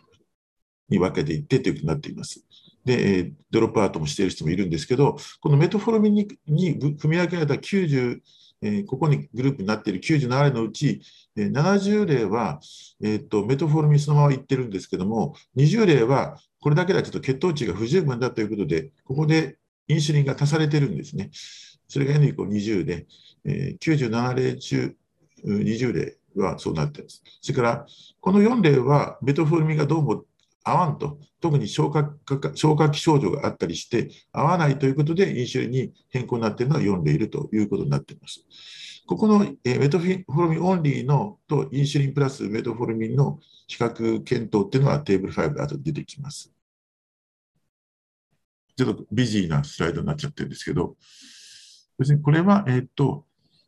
に分けていってということになっています。で、ドロップアウトもしている人もいるんですけど、このメトフォロミンにに組み分けられた90、えー、ここにグループになっている97例のうち、えー、70例は、えーと、メトフォロミンそのままいってるんですけども、20例はこれだけではちょっと血糖値が不十分だということで、ここでインシュリンが足されてるんですね。それが N イコール20で、えー、97例中20例はそうなっています。それから、この4例はメトフォルミンがどうも合わんと、特に消化消化器症状があったりして、合わないということで、インシュリンに変更になっているのは4例いるということになっています。ここのメトフォルミンオンリーのとインシュリンプラスメトフォルミンの比較検討っていうのはテーブル5で後で出てきます。ちょっと busy なスライドになっちゃってるんですけど、別にこれは、えっ、と、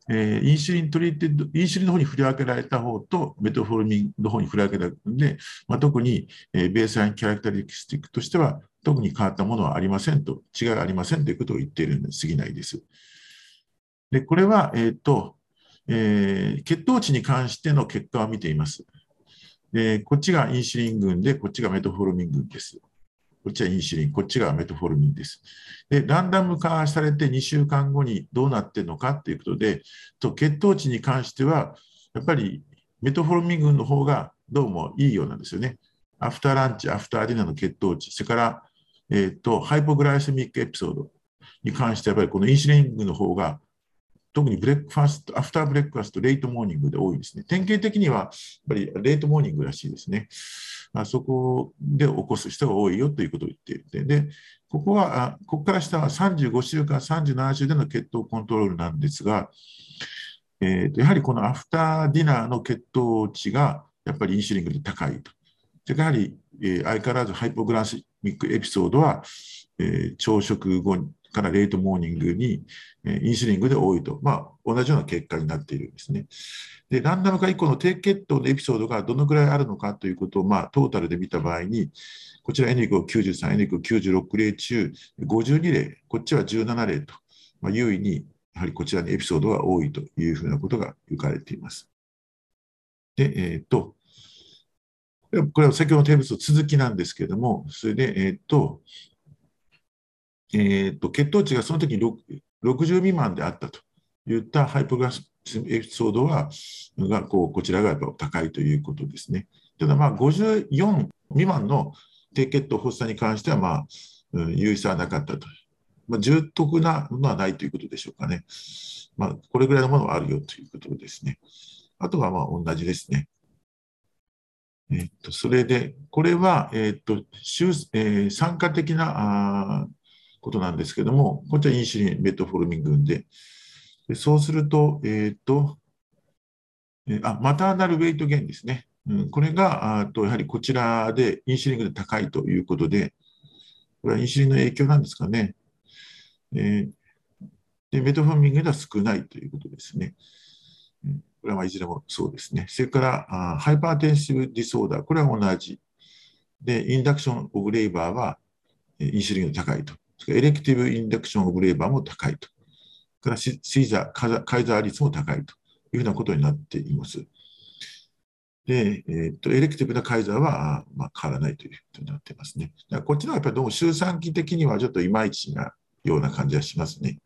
えー、 insulin treated、インシュリンの方に振り分けられた方とメトフォルミンの方に振り分けられたので、まあ、特に、えー、 baseline characteristic としては、特に変わったものはありませんと、違いありませんということを言っているに過ぎないです。で、これは、えっ、ー、と、えー、血糖値に関しての結果を見ています。で、こっちがインシュリン群で、こっちがメトフォルミン群です。こっちはインシュリン、こっちがメトフォルミンです。で、ランダム化されて2週間後にどうなっているのかということで、と血糖値に関しては、やっぱりメトフォルミン群の方がどうもいいようなんですよね。 after lunch、アフターディナーの血糖値、それから、えーと、 hypoglycemic episode に関して、やっぱりこのインシュリン群の方が特に breakfast、after breakfast、late morning で多いですね。典型的には、やっぱり late morning らしいですね。あそこで起こす人が多いよということを言っていて、で、ここはあ、ここから下は35週間、37週での血糖コントロールなんですが、えー、とやはりこのアフターディナーの血糖値がやっぱりインシュリンで高いと。でやはり、えー、相変わらず hypoglycemic episode は、えー、朝食後から late morning に、えインシュリン群で多いと、まあ、同じような結果になっているんですね。で、ランダム化以降の低血糖のエピソードがどのくらいあるのかということを、まあ、トータルで見た場合に、こちら N イコ93、N イコ96例中52例、こっちは17例と、まあ、優位にやはりこちらにエピソードが多いというふうなことが言われています。で、えっ、と、これは先ほどのテーブルの続きなんですけれども、それで、えっ、と、えーと、血糖値がその時に60未満であったといったハイポグラスエピソードはがこうこちらがやっぱ高いということですね。ただ、まあ、54未満の低血糖発作に関しては、まあ、うん、有意差はなかったと。まあ、重篤なものはないということでしょうかね。まあ、これぐらいのものはあるよということですね。あとはまあ同じですね。えっと、それで、これは、えっと、えー、酸化的なあことなんですけども、こちはインシュリン、メトフォルミン群で、でそうすると、えっ、と、えあ、マターナルウェイトゲンですね。うん、これが、あとやはりこちらでインシュリン群で高いということで、これはインシュリンの影響なんですかね。えー、でメトフォルミングでは少ないということですね。これはいずれもそうですね。それからあハイパーテンシブディソーダー、これは同じ。で、 induction of labor はインシュリンが高いと。 elective induction of labor も高いと。からシーザー、カイザー率も高いというふうなことになっています。で、えー、っと elective なカイザーは、まあ、変わらないということになっていますね。だからこっちのはやっぱりどうも周産期的にはちょっといまいちなような感じがしますね。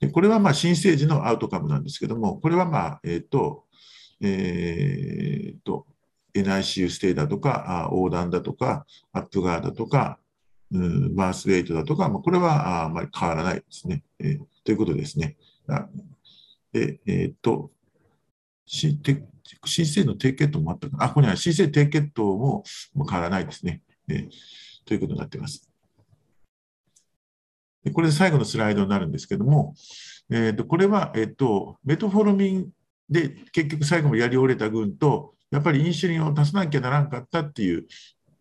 でこれはまあ新生児のアウトカムなんですけども、これはまあ、えっ、と、えっ、と、NICU ステイだとか、横断だとか、アップガーだとか、うん、バースレートだとか、まあ、これはあまり変わらないですね。えー、ということですね。で、えー、っと、新生の低血糖もあったかな。あ、ここには新生低血糖ももう変わらないですね、えー。ということになっています。でこれで最後のスライドになるんですけども、えー、とこれは、えーと、メトフォルミンで結局最後もやり折れた群と、やっぱりインシュリンを足さなきゃならんかったっていう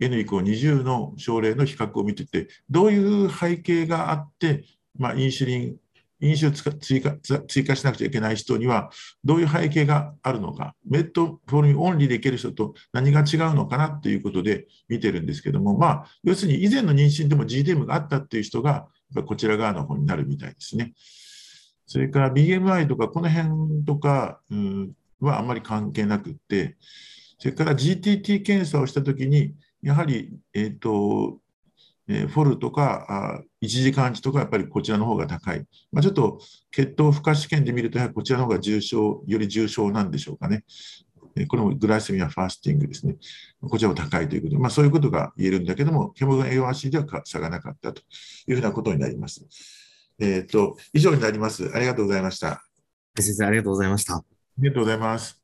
N 以降20の症例の比較を見てて、どういう背景があって、まあ、インシュリン飲酒を追加追加しなくちゃいけない人には、どういう背景があるのか、メットフォルミオンリーでいける人と何が違うのかなということで見てるんですけども、まあ、要するに以前の妊娠でも GDM があったっていう人が、こちら側の方になるみたいですね。それから BMI とか、この辺とか、はあんまり関係なくって、それから GTT 検査をしたときに、やはり、えーとえー、フォルとかあ一時間値とかやっぱりこちらの方が高い。まあ、ちょっと血糖負荷試験で見ると、やはりこちらの方が重症、より重症なんでしょうかね。これもグライセミアファースティングですね。こちらも高いということで、まあ、そういうことが言えるんだけども、ヘモグラ A1C では差がなかったというふうなことになります。えっ、ー、と、以上になります。ありがとうございました。先生、ありがとうございました。ありがとうございます。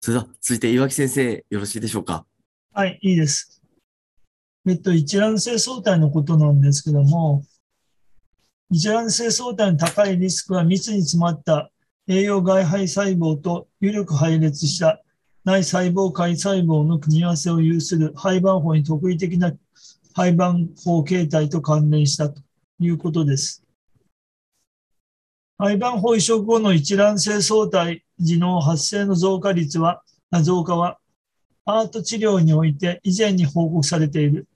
それでは、続いて岩木先生、よろしいでしょうか？はい、いいです。えっと、一卵性相対のことなんですけども、一卵性相対の高いリスクは密に詰まった栄養外胚細胞と緩く配列した内細胞界細胞の組み合わせを有する胚盤法に特異的な胚盤法形態と関連したということです。胚盤法移植後の一卵性相対時の発生の増加率は、増加は、アート治療において以前に報告されている。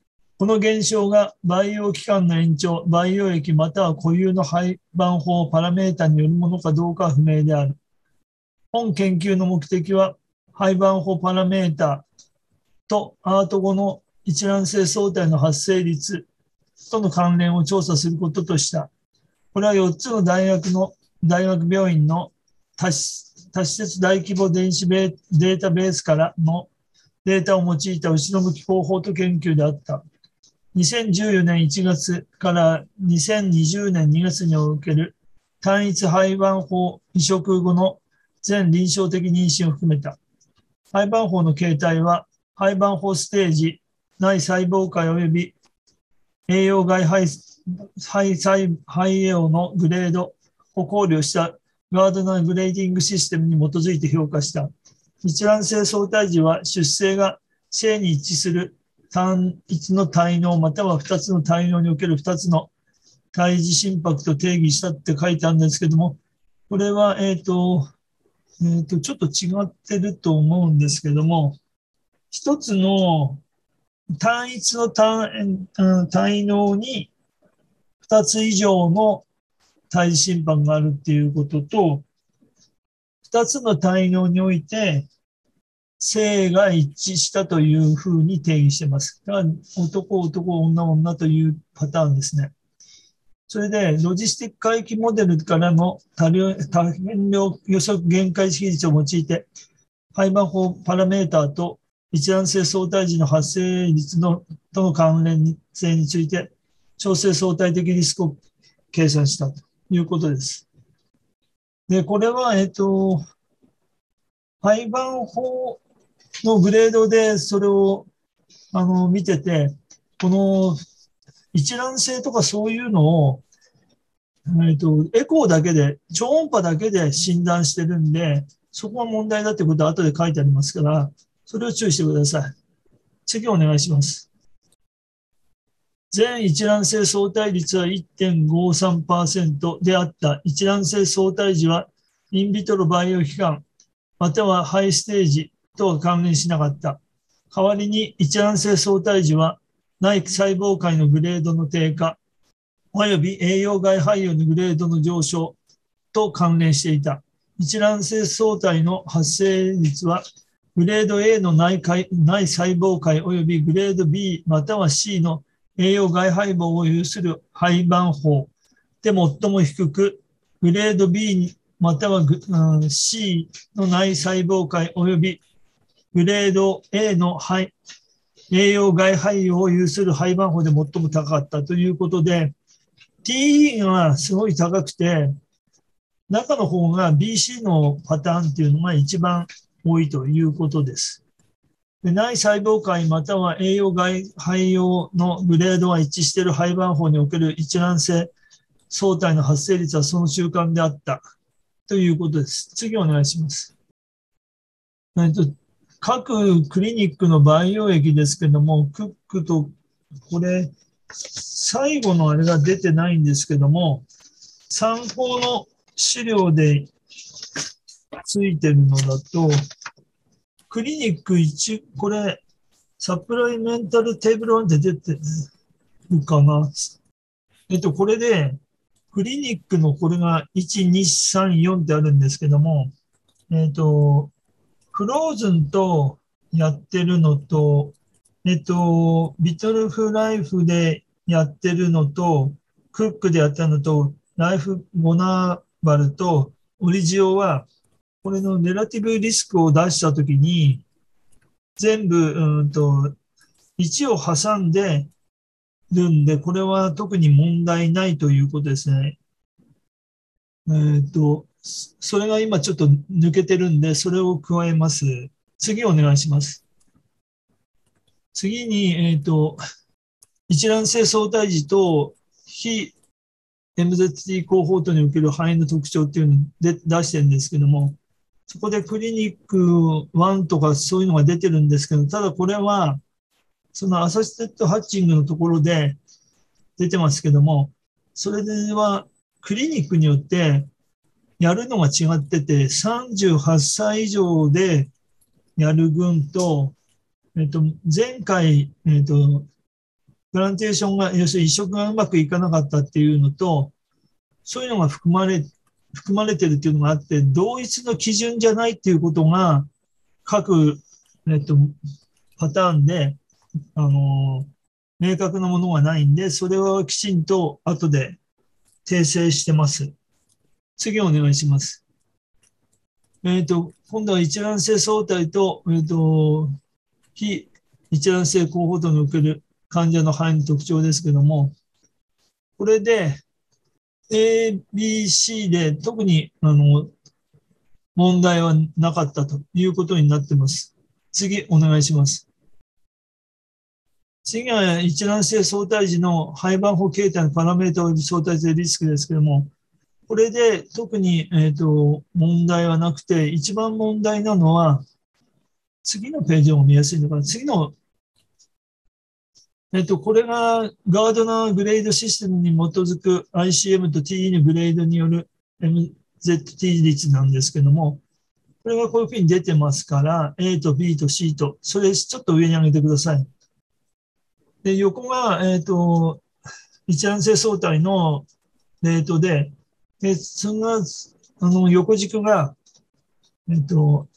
この現象が培養期間の延長、培養液または固有の廃盤法パラメータによるものかどうかは不明である。本研究の目的は、廃盤法パラメータとアート後の一卵性相対の発生率との関連を調査することとした。これは4つの大学の大学病院の多施設大規模電子データベースからのデータを用いた後ろ向き方法と研究であった。2014年1月から2020年2月における単一廃盤法移植後の全臨床的妊娠を含めた。廃盤法の形態は、廃盤法ステージ、内細胞界及び栄養外肺肺栄養のグレードを考慮したガードナーグレーディングシステムに基づいて評価した。一卵性相対時は出生が性に一致する単一の体能または2つの体能における2つの胎児心拍と定義したって書いてあるんですけども、これは、えっ、と、えっ、と、ちょっと違ってると思うんですけども、一つの単一の単体能に2つ以上の胎児心拍があるっていうことと、2つの体能において性が一致したというふうに定義してます。だから男、男、女、女というパターンですね。それで、ロジスティック回帰モデルからの多量多変量予測限界式率を用いて、廃盤法パラメーターと一覧性相対時の発生率のとの関連性について、調整相対的リスクを計算したということです。で、これは、えっと、廃盤法のグレードでそれをあの見てて、この一覧性とかそういうのを、えっと、エコーだけで、超音波だけで診断してるんで、そこが問題だってことは後で書いてありますから、それを注意してください。次お願いします。全一覧性相対率は1.53%であった。一覧性相対時は、インビトロバイオ期間、またはハイステージ、とは関連しなかった。代わりに一覧性相対時は内細胞界のグレードの低下、及び栄養外肺葉のグレードの上昇と関連していた。一覧性相対の発生率は、グレード A の内細胞界及びグレード B または C の栄養外細胞を有する胚盤法で最も低く、グレード B または C の内細胞界及びグレード A の肺、栄養外肺葉を有する肺盤法で最も高かったということで、TE がすごい高くて、中の方が BC のパターンっていうのが一番多いということです。で内細胞界または栄養外肺葉のグレードが一致している肺盤法における一卵性相対の発生率はその習慣であったということです。次お願いします。えっと各クリニックの培養液ですけども、クックと、これ、最後のあれが出てないんですけども、参考の資料でついてるのだと、クリニック1、これ、サプライメンタルテーブル1で出てるかな。えっと、これで、クリニックのこれが1、2、3、4ってあるんですけども、えっと、フローズンとやってるのと、えっと、ビトルフライフでやってるのと、クックでやったのと、ライフボナーバルとオリジオは、これのネラティブリスクを出したときに、全部、うんと、1を挟んでるんで、これは特に問題ないということですね。えっ、ー、と、それが今ちょっと抜けてるんで、それを加えます。次お願いします。次に、えっ、ー、と、一覧性相対時と非 MZT コーホートにおける範囲の特徴っていうので出してるんですけども、そこでクリニック1とかそういうのが出てるんですけど、ただこれは、そのアサシテッドハッチングのところで出てますけども、それではクリニックによってやるのが違ってて、38歳以上でやる群と、えっと、前回、えっと、プランテーションが、要するに移植がうまくいかなかったっていうのと、そういうのが含まれ、含まれてるっていうのがあって、同一の基準じゃないっていうことが、各、えっと、パターンで、あの、明確なものがないんで、それはきちんと後で訂正してます。次お願いします。えっ、ー、と、今度は一覧性相対と、えっ、ー、と、非一覧性候補度における患者の範囲の特徴ですけども、これで A、B、C で特にあの問題はなかったということになってます。次、お願いします。次は一覧性相対時の廃盤法形態のパラメータ及び相対性リスクですけども、これで特に、えーと、問題はなくて、一番問題なのは、次のページも見やすいのかな。次の、えっ、ー、と、これがガードナーグレードシステムに基づく ICM と TE のグレードによる MZT 率なんですけども、これがこういうふうに出てますから、A と B と C と、それちょっと上に上げてください。で、横が、えっ、ー、と、一覧性相対のレートで、で、その、あの、横軸が、えっ、と、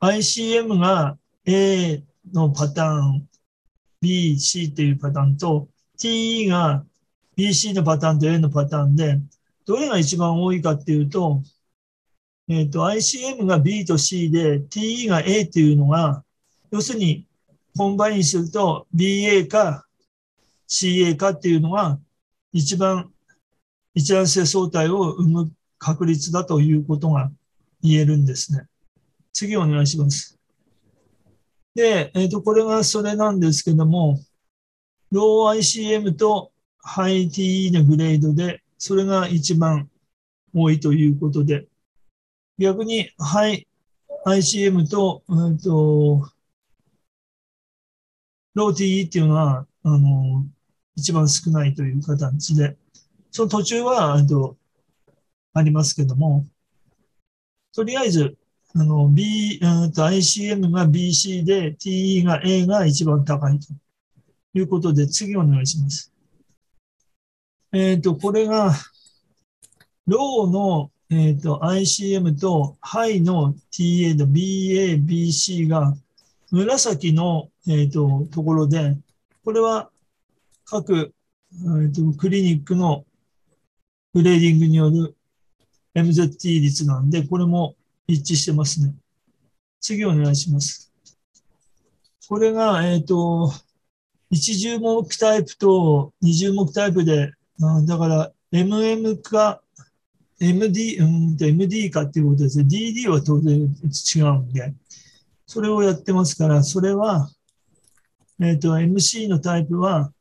ICM が A のパターン、B、C っていうパターンと、TE が BC のパターンと A のパターンで、どれが一番多いかっていうと、えっ、と、ICM が B と C で、TE が A っていうのが、要するに、 combine すると BA か CA かっていうのが一番一覧性相対を生む確率だということが言えるんですね。次お願いします。で、えっ、ー、と、これがそれなんですけども、ロー ICM とハイ TE のグレードで、それが一番多いということで、逆にハイ ICM と、うんと、ロー TE っていうのは、あの、一番少ないという形で、その途中は、と、ありますけども、とりあえず、あの、B、うんと ICM が BC で TE が A が一番高いということで、次お願いします。えっ、ー、と、これが、ローの、えっ、ー、と、ICM とハイの TA の BA、BC が紫の、えっ、ー、と、ところで、これは各、えーと、クリニックのグレーディングによる MZT 率なんで、これも一致してますね。次お願いします。これが、えっ、ー、と、一重目タイプと二重目タイプで、だから MM か MD、うん、MD かっていうことですね。DD は当然違うんで、それをやってますから、それは、えっ、ー、と、MC のタイプは、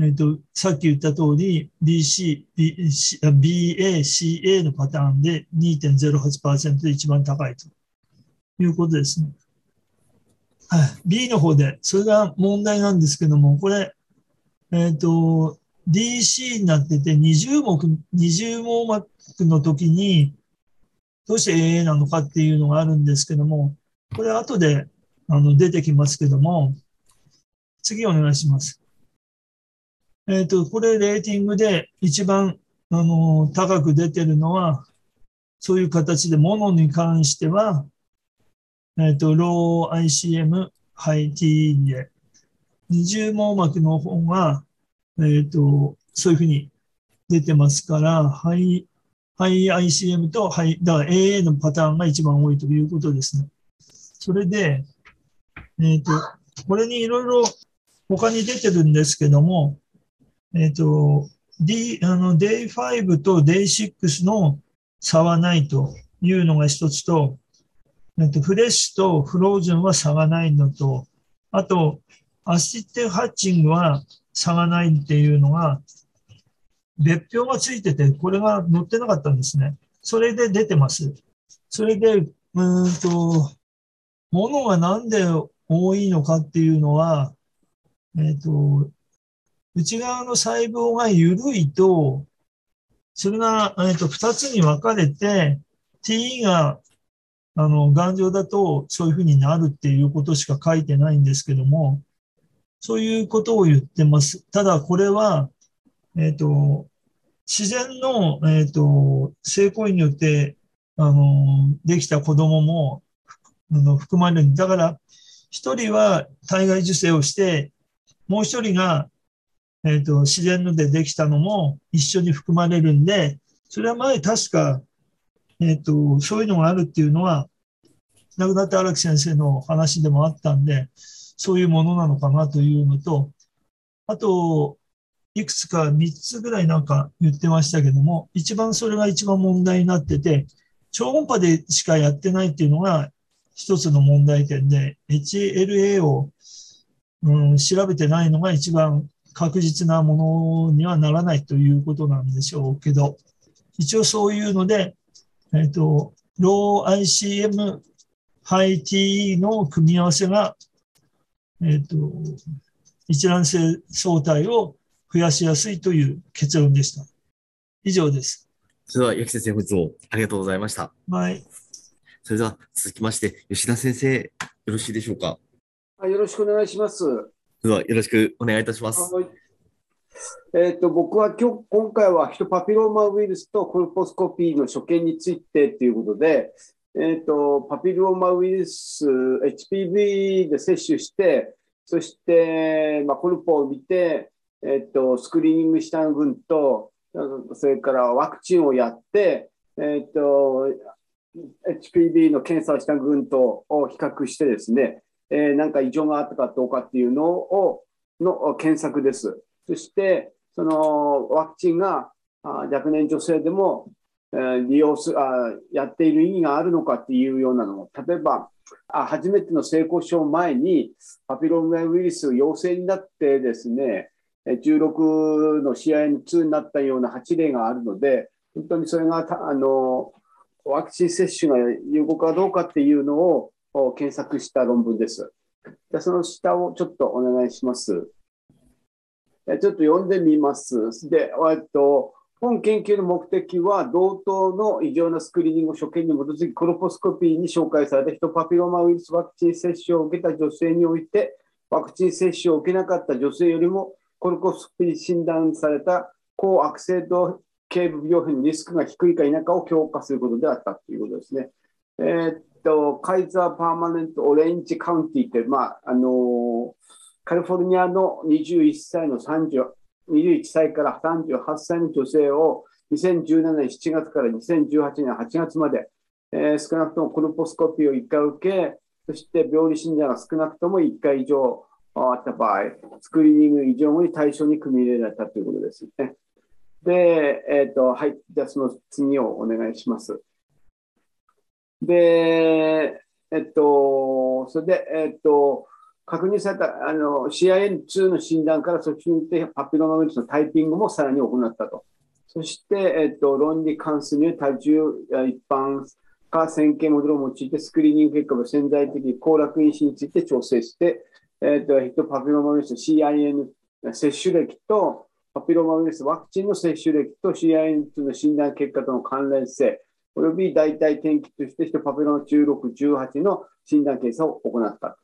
えっ、と、さっき言った通り、BC、B、BA、CA のパターンで2.08%で一番高いということですね。はい。B の方で、それが問題なんですけども、これ、えっ、ー、と、DC になってて20目、20網膜の時に、どうして AA なのかっていうのがあるんですけども、これ後であの出てきますけども、次お願いします。えっ、ー、と、これレーティングで一番あの高く出てるのは、そういう形で物に関しては、えっ、ー、と、ロー ICM、ハイ T で、二重網膜の方が、えっ、と、そういうふうに出てますから、ハイ、ハイ ICM とハイ、だから AA のパターンが一番多いということですね。それで、えっ、と、これにいろいろ他に出てるんですけども、えっ、ー、と、D、あの、Day5 と Day6 の差はないというのが一つと、えっと、フレッシュとフローズンは差がないのと、あと、アシティハッチングは差がないっていうのが、別表がついてて、これが載ってなかったんですね。それで出てます。それで、うんと、ものがなんで多いのかっていうのは、えっ、と、内側の細胞が緩いと、それが、えっ、と、二つに分かれて、T が、あの、頑丈だとそういうふうになるっていうことしか書いてないんですけども、そういうことを言ってます。ただ、これは、えっ、と、自然の、えっ、と、性行為によって、あの、できた子供も、あの、含まれる。だから、一人は体外受精をして、もう一人がえっ、ー、と、自然のでできたのも一緒に含まれるんで、それは前確か、えっ、ー、と、そういうのがあるっていうのは、亡くなった荒木先生の話でもあったんで、そういうものなのかなというのと、あと、いくつか3つぐらいなんか言ってましたけども、一番それが一番問題になってて、超音波でしかやってないっていうのが一つの問題点で、HLA を、うん、調べてないのが一番確実なものにはならないということなんでしょうけど、一応そういうので、えっ、ー、と、ロー ICM ハイ TE の組み合わせが、えっ、ー、と、一覧性相対を増やしやすいという結論でした。以上です。それでは、八木先生、本日もありがとうございました。はい。それでは、続きまして、吉田先生、よろしいでしょうか？よろしくお願いします。ではよろしくお願いいたします。えーと、僕は今日今回はヒトパピローマウイルスとコルポスコピーの所見についてということで、えーと、パピローマウイルス HPV で接種して、そして、まあ、コルポを見て、えーと、スクリーニングした群と、それからワクチンをやって、えー、と HPV の検査した群とを比較してですね、えー、なんか異常があったかどうかっていうのをの検索です。そして、そのワクチンが若年女性でも、えー、利用すあやっている意義があるのかっていうようなのも、例えば、あ初めての性交渉前にパピローマウイルス陽性になってですね、16の試合2になったような8例があるので、本当にそれがあのワクチン接種が有効かどうかっていうのをを検索した論文です。でその下をちょっとお願いします。ちょっと読んでみます。で、えっと、本研究の目的は、同等の異常なスクリーニングを所見に基づき、コロポスコピーに紹介されたヒトパピロマウイルスワクチン接種を受けた女性において、ワクチン接種を受けなかった女性よりも、コロポスコピーに診断された高悪性度頸部病変のリスクが低いか否かを強化することであったということですね。えー、と、カイザーパーマネントオレンジカウンティって、まあ、あのカリフォルニアの21歳の30、21歳から38歳の女性を2017年7月から2018年8月まで、えー、少なくともコルポスコピーを1回受け、そして病理信者が少なくとも1回以上あった場合、スクリーニング以上に対象に組み入れられたということですね。で、えっ、ー、と、はい。じゃあその次をお願いします。で、えっと、それで、えっと、確認されたあの CIN2 の診断からそっちに行ってパピロマウイルスのタイピングもさらに行ったと。そして、えっと、論理関数に多重一般化線形モデルを用いてスクリーニング結果の潜在的行楽因子について調整して、えっと、ヒトパピロマウイルス CIN 接種歴とパピロマウイルスワクチンの接種歴と CIN2 の診断結果との関連性、および代替転機としてパピローマ16、18の診断検査を行った。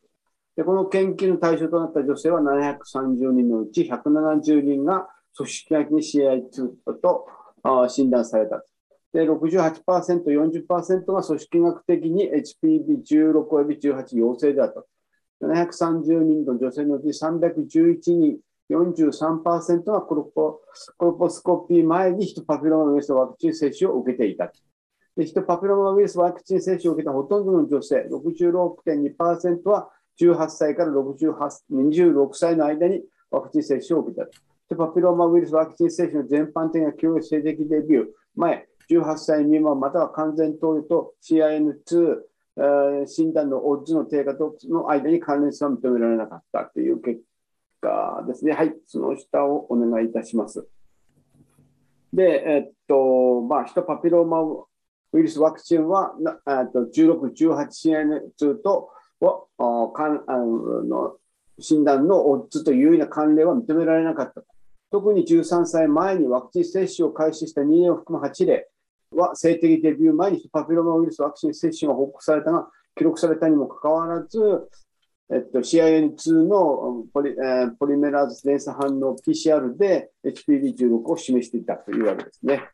でこの研究の対象となった女性は730人のうち170人が組織的に CI2 と診断された。で、68%、40%が組織学的に HPV16 および18陽性であった。730人の女性のうち311人、43%がコロポコロポスコピー前にヒトパピローマウイルスワクチン接種を受けていた。でヒトパピローマウイルスワクチン接種を受けたほとんどの女性、66.2%は18歳から68 26歳の間にワクチン接種を受けた。でパピローマウイルスワクチン接種の全般的な教育性的デビュー前、18歳未満または完全投与と CIN2 診断のオッズの低下との間に関連性は認められなかったという結果ですね。はい、その下をお願いいたします。で、えっと、まあ、ヒトパピローマウイルスワクチンは、えっと、16、18 CN2 とかんあの診断のオッズというような関連は認められなかった。特に13歳前にワクチン接種を開始した2年を含む8例、は性的デビュー前にパピロマウイルスワクチン接種が報告されたが、記録されたにもかかわらず、えっと、CIN2 のポリ,、えー、ポリメラーズ連鎖反応 PCR で HPV16 を示していたというわけですね。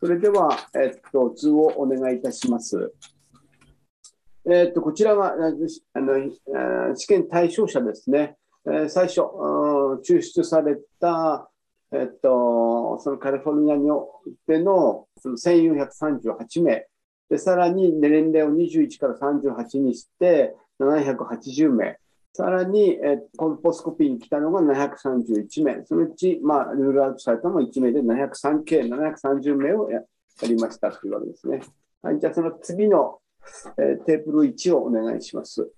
それでは、えっと、図をお願いいたします。えっと、こちらがあの試験対象者ですね。最初、抽出されたえっと、そのカリフォルニアにおいてのその1438名、でさらに年齢を21から38にして780名、さらに、えコンポスコピーに来たのが731名、そのうち、まあ、ルールアウトされたのも1名で703計730名をやりましたというわけですね。はい、じゃあその次の、え、テーブル1をお願いします。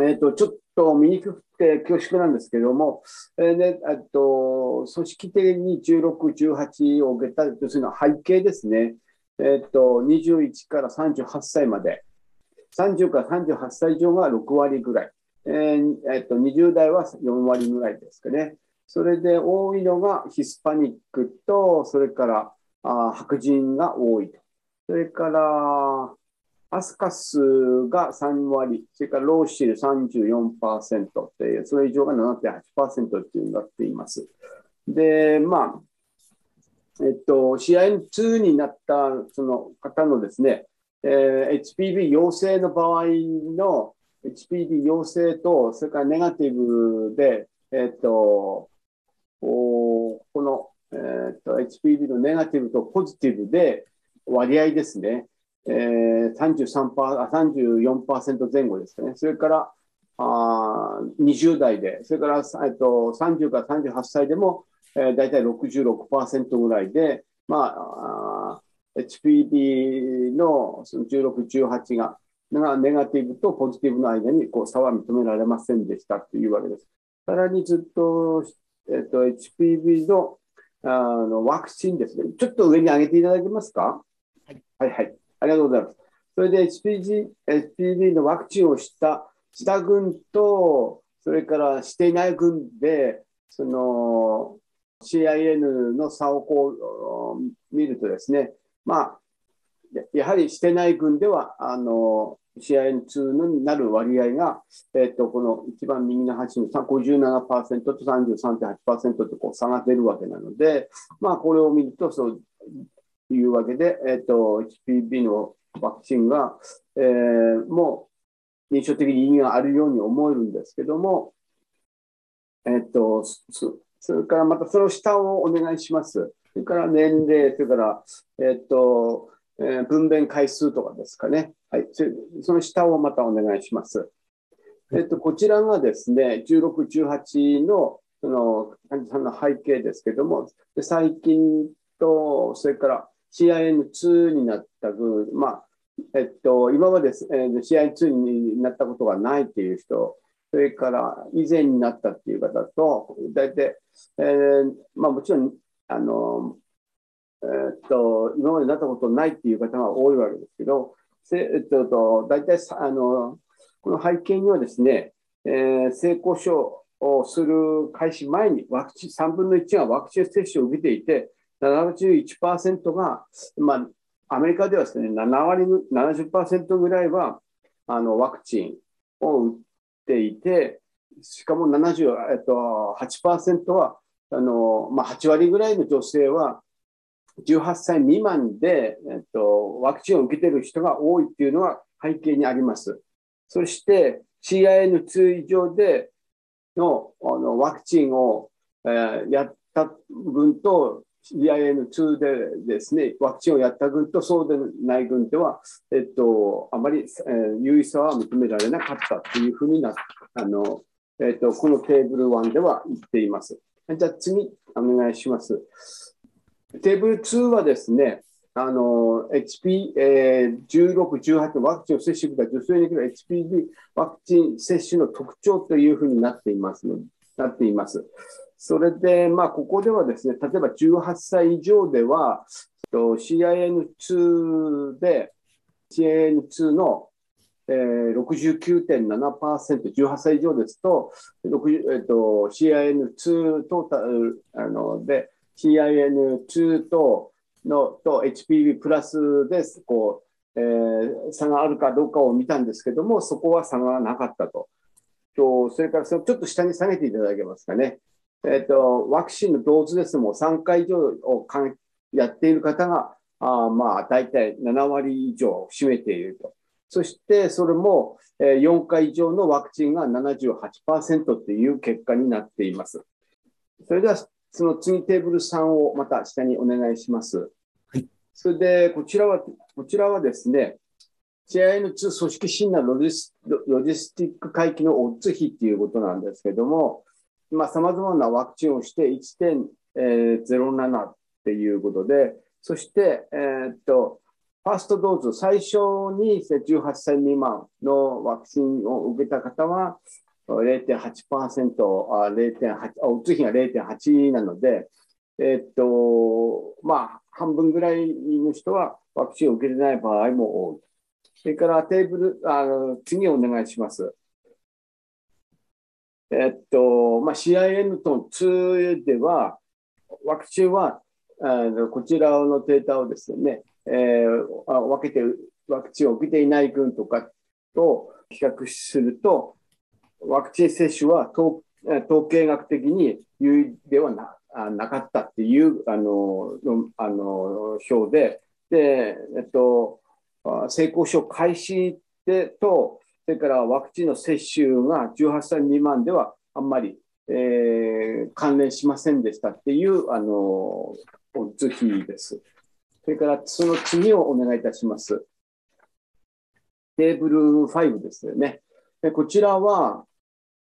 えっ、ー、と、ちょっと見にくくて恐縮なんですけれども、えーね、っと組織的に16、18を受けたというのは背景ですね。えっと、21から38歳まで、30から38歳以上が6割ぐらい、えーえっと、20代は4割ぐらいですかね。それで多いのがヒスパニックと、それからあ白人が多いと。それから、アスカスが3割、それからローシル34%っていう、それ以上が7.8%っていうになっています。で、まあ、えっと、試合2になったその方のですね、えー、HPV 陽性の場合の HPV 陽性と、それからネガティブで、えっと、この、えっと、HPV のネガティブとポジティブで割合ですね。えー、33%あ34%前後ですね。それからあ20代で、それから、えっと、30から38歳でも、えー、大体66%ぐらいで、ま、あ HPV のその16、18ががネガティブとポジティブの間にこう差は認められませんでしたというわけです。さらにずっと、えっと、HPV のあのワクチンですね。ちょっと上に上げていただけますか、はい、はいはいありがとうございます。それで HPG HPV のワクチンをした、した群と、それからしていない群で、その CIN の差をこう見るとですね、まあ、やはりしてない群では、あの、CIN2 になる割合が、えっと、この一番右の端の57%と33.8%とこう差が出るわけなので、まあ、これを見ると、そういうわけで、えっ、ー、と、HPV のワクチンが、えー、もう印象的に意味があるように思えるんですけども、えっ、ー、と、それからまたその下をお願いします。それから年齢、それから、えっ、と、えー、分娩回数とかですかね。はい。その下をまたお願いします。えっと、こちらがですね、16、18のその患者さんの背景ですけども、で最近と、それから CIN2 になった分、まあ、えっと、今まで、えー、CIN2 になったことがないっていう人、それから以前になったっていう方と、大体、えー、まあもちろん、あの、えー、っと、今までなったことないっていう方が多いわけですけど、えっと、大体、あの、この背景にはですね、えー、性交渉をする開始前にワクチン3分の1がワクチン接種を受けていて、71%が、まあ、アメリカではですね、7割、70%ぐらいはあのワクチンを打っていて、しかも78%、はあの、まあ、8割ぐらいの女性は18歳未満で、えっと、ワクチンを受けている人が多いっていうのは背景にあります。そして CIN2 以上でのあのワクチンを、えー、やった分と CIN2 でですね、ワクチンをやった群とそうでない群では、えっと、あまり、えー、有意差は認められなかったというふうになあの、えっと、このテーブル1では言っています。じゃあ次、お願いします。テーブル2はですね、あの、HP、えー、16、18ワクチンを接種した女性に来る HPV ワクチン接種の特徴というふうになっていますのなっています。それで、まあ、ここではですね、例えば18歳以上では、CIN2 で、CIN2 の、えー、69.7%、18歳以上ですと、えっと、CIN2 トータルあので、CIN2 とのと HPV プラスで、こう、えー、差があるかどうかを見たんですけども、そこは差がなかったと。とそれからそのちょっと下に下げていただけますかね。えっ、ー、と、ワクチンの同時ですも3回以上をかんやっている方が、あまあ、大体7割以上を占めていると。そして、それも4回以上のワクチンが78%っていう結果になっています。それでは、その次テーブル3をまた下にお願いします。はい。それで、こちらは、こちらはですね、CIN2 組織診断ロジスロジスティック回帰のオッズ比っていうことなんですけども、まあ、様々なワクチンをして1.07っていうことで、そして、えー、っと、ファーストドーズ、最初に18歳未満のワクチンを受けた方は、0.8%、0.8、あ、うつ比が0.8なので、えっと、まあ、半分ぐらいの人はワクチンを受けてない場合も多い。それからテーブル、あの次お願いします。えっと、まあ、CIN と2では、ワクチンは、あのこちらのデータをですね、えー、分けて、ワクチンを受けていない群とかと比較すると、ワクチン接種は統統計学的に有意ではななかったっていうあのあの表で、で、えっと、成功症開始でと、それからワクチンの接種が18歳未満ではあんまり、えー、関連しませんでしたっていうあの図比です。それからその次をお願いいたします。テーブル5ですよね。こちらは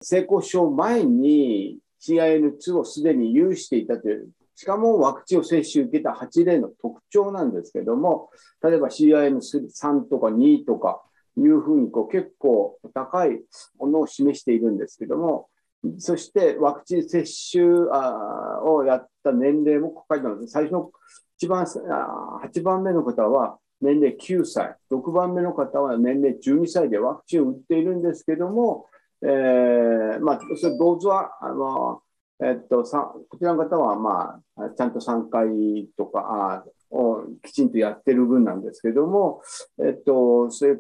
成功症前に CIN2 をすでに有していたという、しかもワクチンを接種受けた8例の特徴なんですけども、例えば CIN3 とか2とかいうふうにこう結構高いものを示しているんですけども、そしてワクチン接種をやった年齢も書いてます。最初の一番8番目の方は年齢9歳、6番目の方は年齢12歳でワクチンを打っているんですけども、えー、まあ、それ同図は、あの、えっと、さこちらの方は、まあ、ちゃんと3回とか、あをきちんとやってる分なんですけども、えっと、それ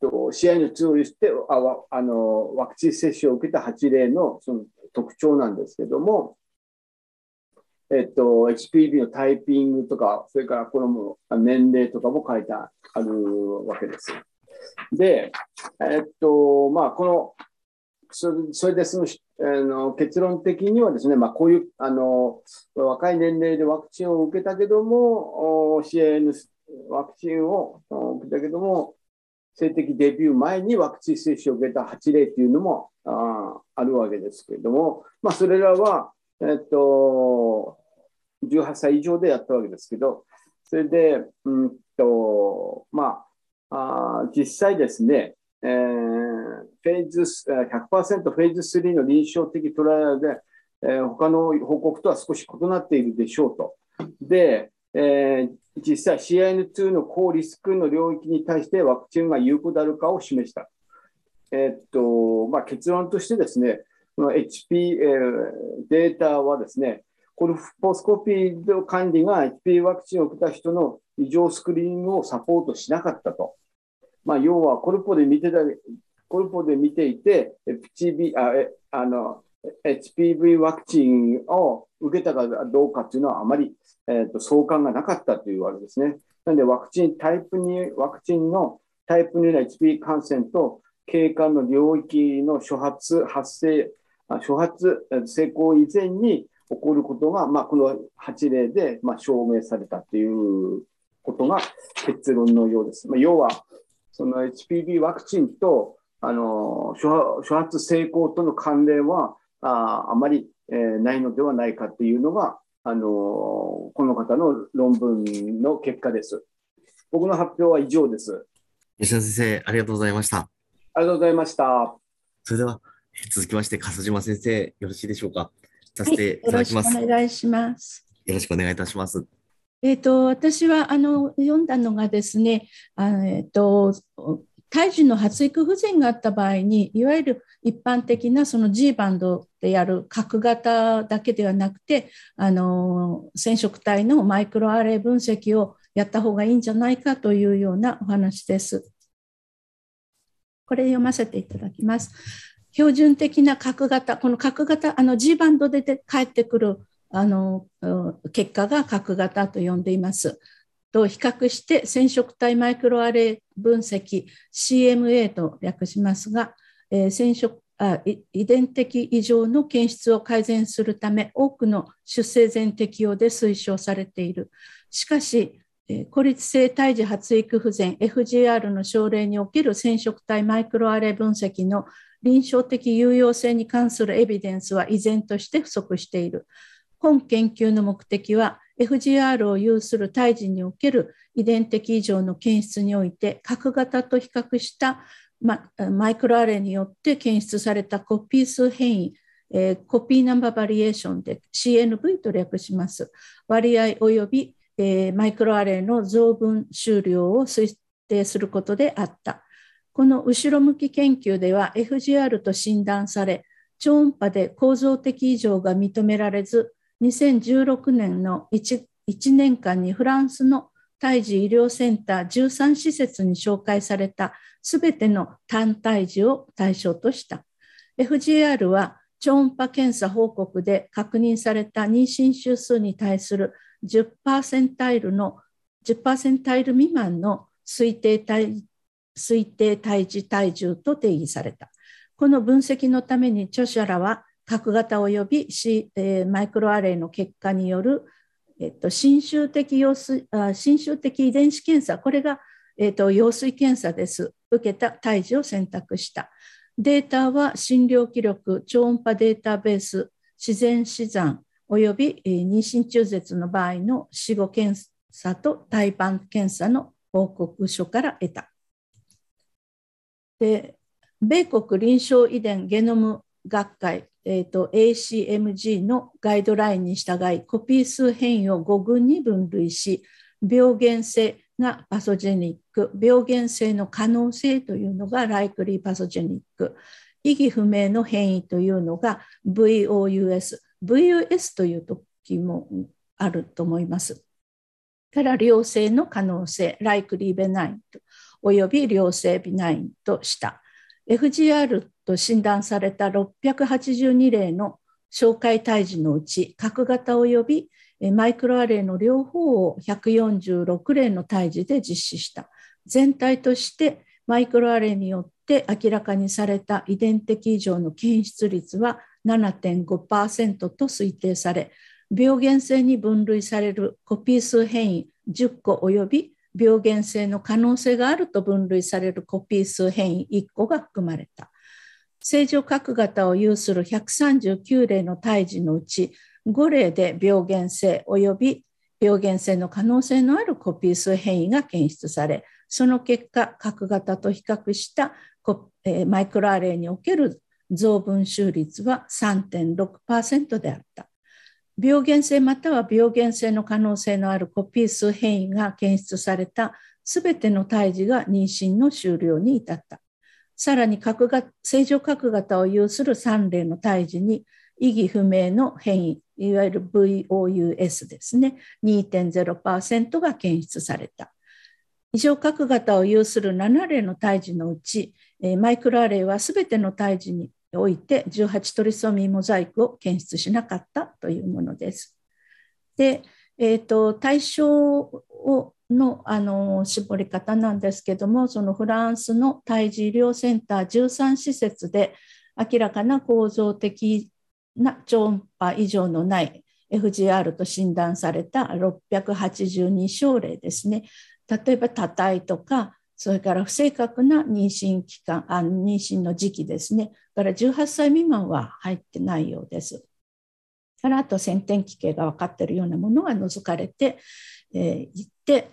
と試合の2をしてああのワクチン接種を受けた8例のその特徴なんですけども、えっと、HPV のタイピングとか、それからこの年齢とかも書いてあるわけです。で、えっと、まあ、このそれそれでそのあの結論的にはですね、まあ、こういうあの若い年齢でワクチンを受けたけども、CAN ワクチンを受けたけども、性的デビュー前にワクチン接種を受けた8例というのもああるわけですけれども、まあ、それらは、えっと、18歳以上でやったわけですけど、それで、うんとまあ、あ実際ですね、えー、フェーズ100%フェーズ3の臨床的トライアルで、えー、他の報告とは少し異なっているでしょうと。で、えー、実際 CIN2 の高リスクの領域に対してワクチンが有効であるかを示した。えー、っとまあ、結論としてですね、の HP、えー、データはですね、コルポスコピーの管理が HP ワクチンを受けた人の異常スクリーニングをサポートしなかったと。まあ、要はコルポで見てた、コルポで見ていて、HB ああの HPV ワクチンを受けたかどうかっていうのはあまり、えーと、相関がなかったというわけですね。なので、ワクチン、タイプ2、ワクチンのタイプ2の HP 感染と経過の領域の初発、発生、初発成功以前に起こることが、まあ、この8例で、まあ、証明されたということが結論のようです。まあ、要は、その HPV ワクチンとあの初発成功との関連はああまり、えー、ないのではないかというのが、あのこの方の論文の結果です。僕の発表は以上です。吉田先生、ありがとうございました。ありがとうございました。それでは、続きまして、笠島先生、よろしいでしょうか。させていただきます。はい、お願いします。よろしくお願いいたします。えっ、ー、と、私は、あの、読んだのがですね、あえっ、ー、と、胎児の発育不全があった場合に、いわゆる一般的なその G バンドでやる核型だけではなくて、あの染色体のマイクロアレイ分析をやった方がいいんじゃないかというようなお話です。これ読ませていただきます。標準的な核型、この核型、あの G バンドで返ってくるあの結果が核型と呼んでいます。と比較して染色体マイクロアレイ分析 CMA と略しますが、えー、染色あ遺伝的異常の検出を改善するため多くの出生前適用で推奨されている。しかし、孤立性胎児発育不全 FGR の症例における染色体マイクロアレイ分析の臨床的有用性に関するエビデンスは依然として不足している。本研究の目的は FGR を有する胎児における遺伝的異常の検出において、核型と比較したマイクロアレによって検出されたコピー数変異、え、コピーナンバーバリエーションで CNV と略します。割合及び、え、マイクロアレの増分終了を推定することであった。この後ろ向き研究では FGR と診断され、超音波で構造的異常が認められず、2016年の 1, 1年間にフランスの胎児医療センター13施設に紹介されたすべての単胎児を対象とした。FGR は超音波検査報告で確認された妊娠週数に対する10%タイルの10%タイル未満の推定体推定胎児体重と定義された。この分析のために著者らは核型及び、マイクロアレイの結果による、えっと、侵襲的的遺伝子検査、これが、えっと、羊水検査です。受けた胎児を選択した。データは診療記録、超音波データベース、自然死産及び、妊娠中絶の場合の死後検査と胎盤検査の報告書から得た。で米国臨床遺伝ゲノム学会えーと、ACMG のガイドラインに従いコピー数変異を5群に分類し病原性がパソジェニック病原性の可能性というのがライクリーパソジェニック意義不明の変異というのが VOUS VUS という時もあると思います。から良性の可能性ライクリーベナインおよび良性ビナインとした。FGR と診断された682例の紹介胎児のうち、核型及びマイクロアレイの両方を146例の胎児で実施した。全体としてマイクロアレイによって明らかにされた遺伝的異常の検出率は7.5%と推定され、病原性に分類されるコピー数変異10個及び病原性の可能性があると分類されるコピー数変異1個が含まれた。正常核型を有する139例の胎児のうち5例で病原性及び病原性の可能性のあるコピー数変異が検出され、その結果、核型と比較したマイクロアレイにおける増分集率は3.6%であった。病原性または病原性の可能性のあるコピー数変異が検出されたすべての胎児が妊娠の終了に至った。さらに核が正常核型を有する3例の胎児に意義不明の変異、いわゆる VOUS ですね、2.0%が検出された。異常核型を有する7例の胎児のうち、マイクロアレイはすべての胎児において18トリソミーモザイクを検出しなかったというものです。で、えーと、対象をのあの絞り方なんですけどもそのフランスの胎児医療センター13施設で明らかな構造的な超音波異常のない FGR と診断された682症例ですね例えば多体とかそれから不正確な妊娠期間あ妊娠の時期ですねから18歳未満は入ってないようです。からあと先天奇形が分かっているようなものが除かれてい、えー、って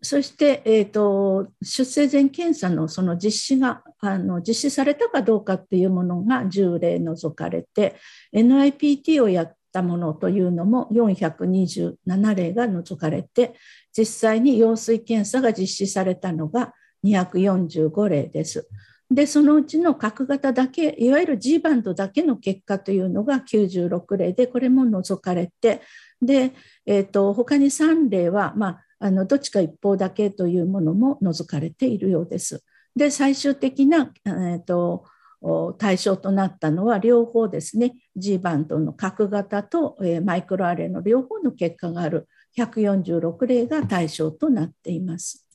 そして、えーと、出生前検査のその実施があの実施されたかどうかっていうものが10例除かれて NIPT をやったものというのも427例が除かれて実際に羊水検査が実施されたのが245例です。で、そのうちの角型だけ、いわゆる G バンドだけの結果というのが96例で、これも除かれて、で、えーと、他に3例は、まあ、あのどっちか一方だけというものも除かれているようです。で、最終的な、えーと、対象となったのは両方ですね、G バンドの角型と、えー、マイクロアレイの両方の結果がある146例が対象となっています。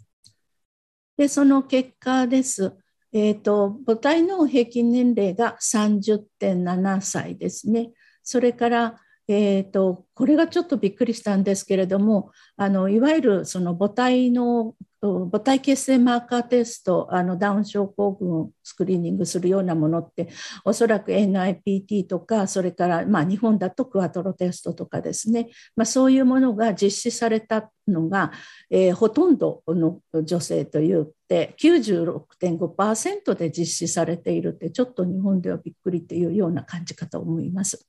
で、その結果です。えーと、母体の平均年齢が30.7歳ですね。それから、えーと、これがちょっとびっくりしたんですけれどもあのいわゆるその母体の母体血清マーカーテストあのダウン症候群をスクリーニングするようなものっておそらく NIPT とかそれから、まあ、日本だとクワトロテストとかですね、まあ、そういうものが実施されたのが、えー、ほとんどの女性といって96.5%で実施されているってちょっと日本ではびっくりというような感じかと思います。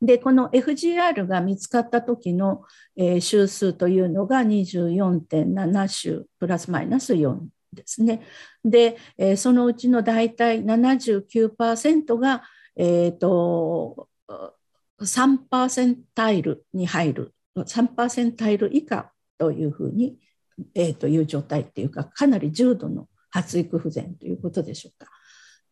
で、この FGR が見つかった時の、えー、周数というのが24.7週プラスマイナス4ですね。で、えー、そのうちの大体79%が、えーと、3パーセンタイルに入る、3パーセンタイル以下というふうに、えー、という状態っていうか、かなり重度の発育不全ということでしょうか。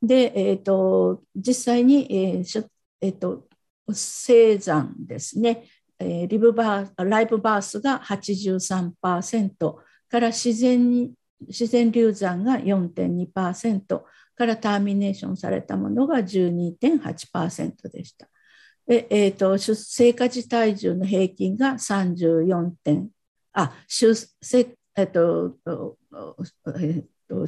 で、えーと、実際に、えーえーと生産ですね、えー、リブバーライブバースが83%から自然に自然流産が4.2%からターミネーションされたものが12.8%でした。でえーと、出生家事体重の平均が34点あ出生えっと、えっと、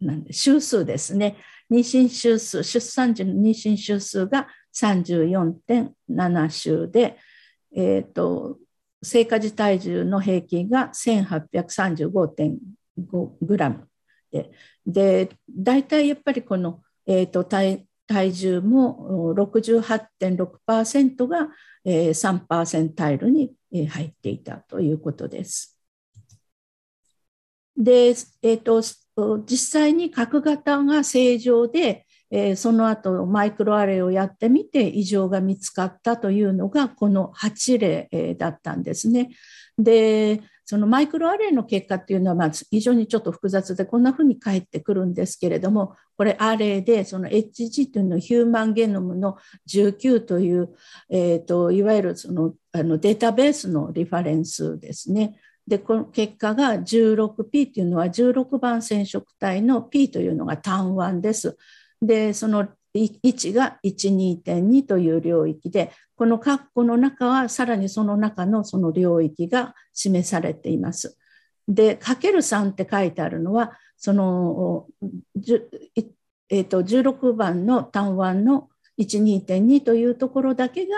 なんで週数ですね妊娠週数出産時の妊娠週数が34.7週で、えーと、生活体重の平均が1835.5グラムでで大体やっぱりこの、えーと、体体重も68.6%が、えー、3パーセンタイルに入っていたということです。で、えーと実際に角型が正常で、えー、その後マイクロアレイをやってみて異常が見つかったというのがこの8例、えー、だったんですね。でそのマイクロアレイの結果っていうのはまあ非常にちょっと複雑でこんなふうに返ってくるんですけれどもこれアレイでその HG というのはヒューマンゲノムの19という、えーと、いわゆるそのあのデータベースのリファレンスですね。で、この結果が 16P というのは16番染色体の P というのが単1です。で、その1が12.2という領域で、この括弧の中はさらにその中のその領域が示されています。で、かける3って書いてあるのは、その、えー、と16番の単1の12.2というところだけが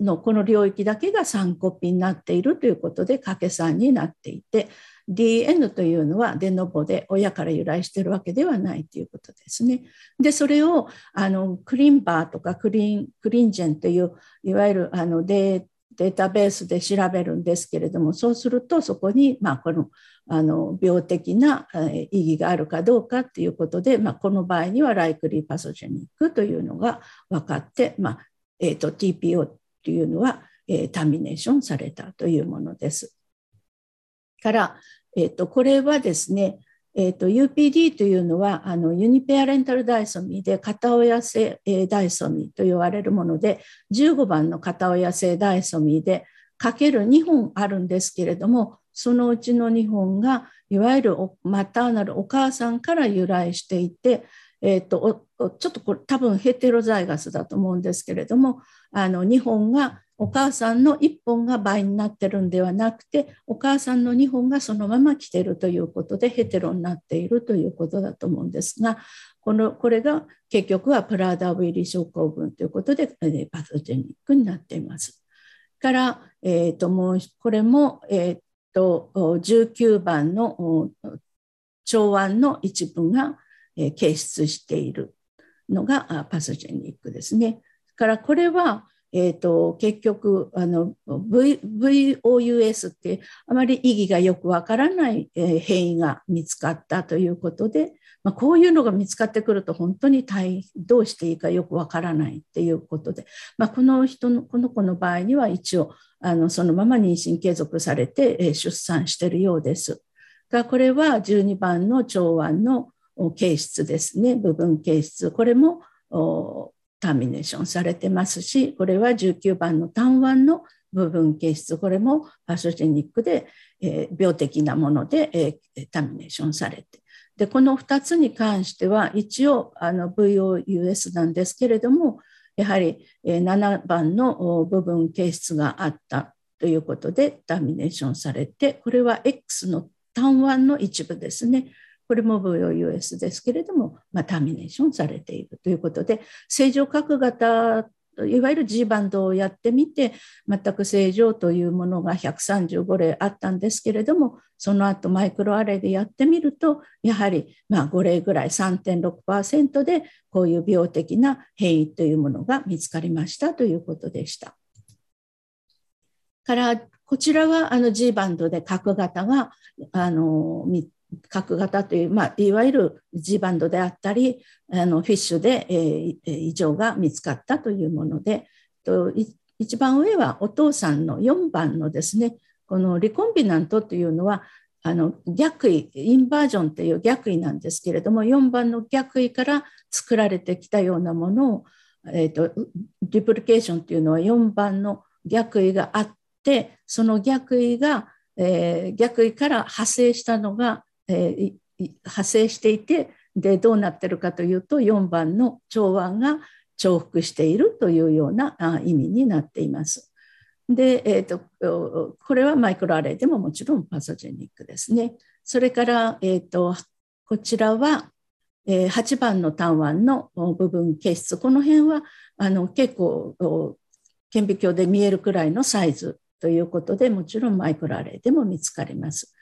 のこの領域だけが3コピーになっているということで掛け算になっていて DN というのはデノボで親から由来してるわけではないということですね。でそれをあのクリンバーとかクリンクリンジェンといういわゆるあのデデータベースで調べるんですけれどもそうするとそこに、まあ、このあの病的な意義があるかどうかっていうことで、まあ、この場合にはライクリーパソジェニックというのが分かって、まあえーと、TPO っていうのは、えー、ターミネーションされたというものです。から、えーとこれはですねえーと、UPD というのはあのユニペアレンタルダイソミーで片親性、ダイソミーと言われるもので15番の片親性ダイソミーでかける2本あるんですけれどもそのうちの2本がいわゆるマターナルお母さんから由来していて、えー、とちょっとこれ多分ヘテロザイガスだと思うんですけれどもあの2本がお母さんの1本が倍になってるんではなくてお母さんの2本がそのまま来てるということでヘテロになっているということだと思うんですがこのこれが結局はプラーダウィリー症候群ということでパソジェニックになっています。から、えー、ともうこれも、えー、と19番の腸腕の一部が、形出しているのがパソジェニックですね。からこれはえーと、結局あの、v、VOUS ってあまり意義がよくわからない、変異が見つかったということで、まあ、こういうのが見つかってくると本当にどうしていいかよくわからないっていうことで、まあ、この人のこの子の場合には一応あのそのまま妊娠継続されて、出産しているようです。がこれは12番の腸腕の形質ですね部分形質これもターミネーションされてますし、これは19番の単腕の部分形質、これもパソジェニックで、えー、病的なもので、えー、ターミネーションされて。で、この2つに関しては、一応あの VOUS なんですけれども、やはり7番の部分形質があったということでターミネーションされて、これは X の単腕の一部ですね。これも VOUS ですけれども、まあ、ターミネーションされているということで、正常角型いわゆる G バンドをやってみて、全く正常というものが135例あったんですけれども、その後マイクロアレイでやってみると、やはりまあ5例ぐらい3.6%で、こういう病的な変異というものが見つかりましたということでした。から、こちらはあの G バンドで角型があの角型という、まあ、いわゆる G バンドであったりあのフィッシュで、えー、異常が見つかったというものでと一番上はお父さんの4番のですねこのリコンビナントというのはあの逆位インバージョンという逆位なんですけれども4番の逆位から作られてきたようなものを、えーと、とデュプリケーションというのは4番の逆位があってその逆位が、えー、逆位から派生したのがえー、派生していてでどうなってるかというと4番の腸腕が重複しているというような意味になっています。で、えーと、これはマイクロアレイでももちろんパソジェニックですね。それから、えーと、こちらは、え、8番の単腕の部分形質この辺はあの結構顕微鏡で見えるくらいのサイズということでもちろんマイクロアレイでも見つかります。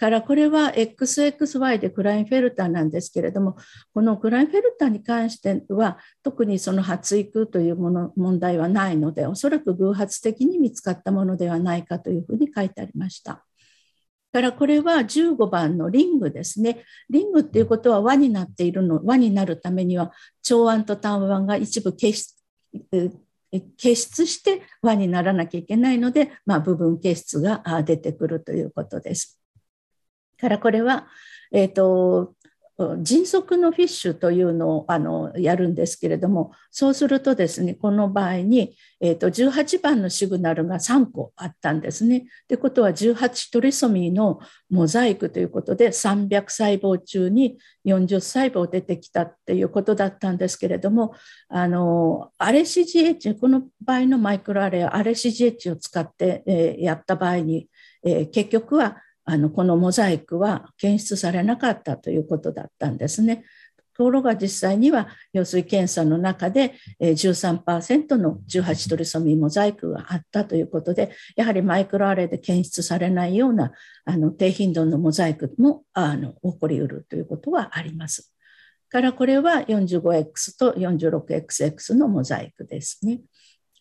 からこれは XXY でクラインフェルターなんですけれどもこのクラインフェルターに関しては特にその発育というもの問題はないのでおそらく偶発的に見つかったものではないかというふうに書いてありました。からこれは15番のリングですね。リングっていうことは輪になっているの、輪になるためには長腕と短腕が一部消し消失して輪にならなきゃいけないので、まあ、部分形質が出てくるということです。からこれは、えーと、迅速のフィッシュというのをあのやるんですけれどもそうするとですねこの場合に、えーと、18番のシグナルが3個あったんですね。ということは18トリソミーのモザイクということで300細胞中に40細胞出てきたっていうことだったんですけれどもあの RCGH この場合のマイクロアレイ RCGH を使って、え、やった場合に、え、結局はあのこのモザイクは検出されなかったということだったんですね。ところが実際には羊水検査の中で13%の18トリソミーモザイクがあったということでやはりマイクロアレイで検出されないようなあの低頻度のモザイクもあの起こりうるということはあります。からこれは 45X と 46XX のモザイクですね。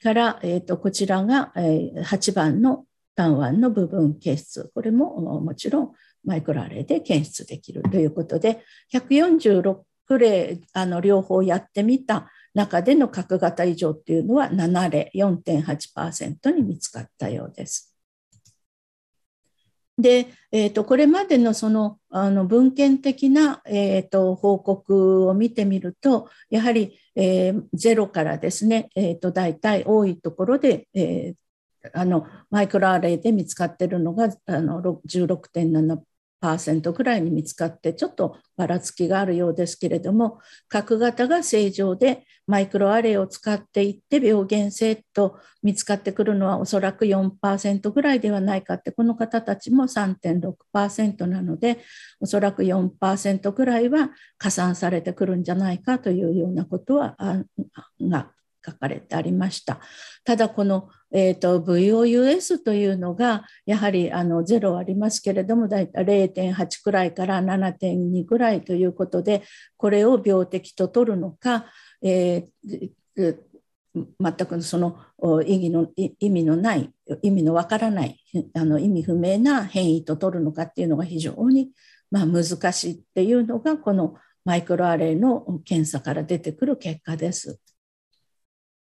から、えと、こちらが、8番の単腕の部分検出。これももちろんマイクロアレイで検出できるということで、146例あの両方やってみた中での角型異常っていうのは7例4.8%に見つかったようです。で、えーと、これまでのそのあの文献的な、えーと、報告を見てみるとやはり、えー、ゼロからですね、えーと、大体多いところで、えー、あのマイクロアレイで見つかっているのがあの16.7%。ーぐらいに見つかってちょっとばらつきがあるようですけれども角型が正常でマイクロアレイを使っていって病原性と見つかってくるのはおそらく4%ぐらいではないかってこの方たちも3.6%なのでおそらく4%ぐらいは加算されてくるんじゃないかというようなことはが書かれてありました。ただこの、えーと、VOUS というのがやはりあの0ありますけれどもだいたい0.8くらいから7.2くらいということでこれを病的と取るのか、えー、全くその意義の意味のない意味のわからないあの意味不明な変異と取るのかっていうのが非常にまあ難しいっていうのがこのマイクロアレイの検査から出てくる結果です。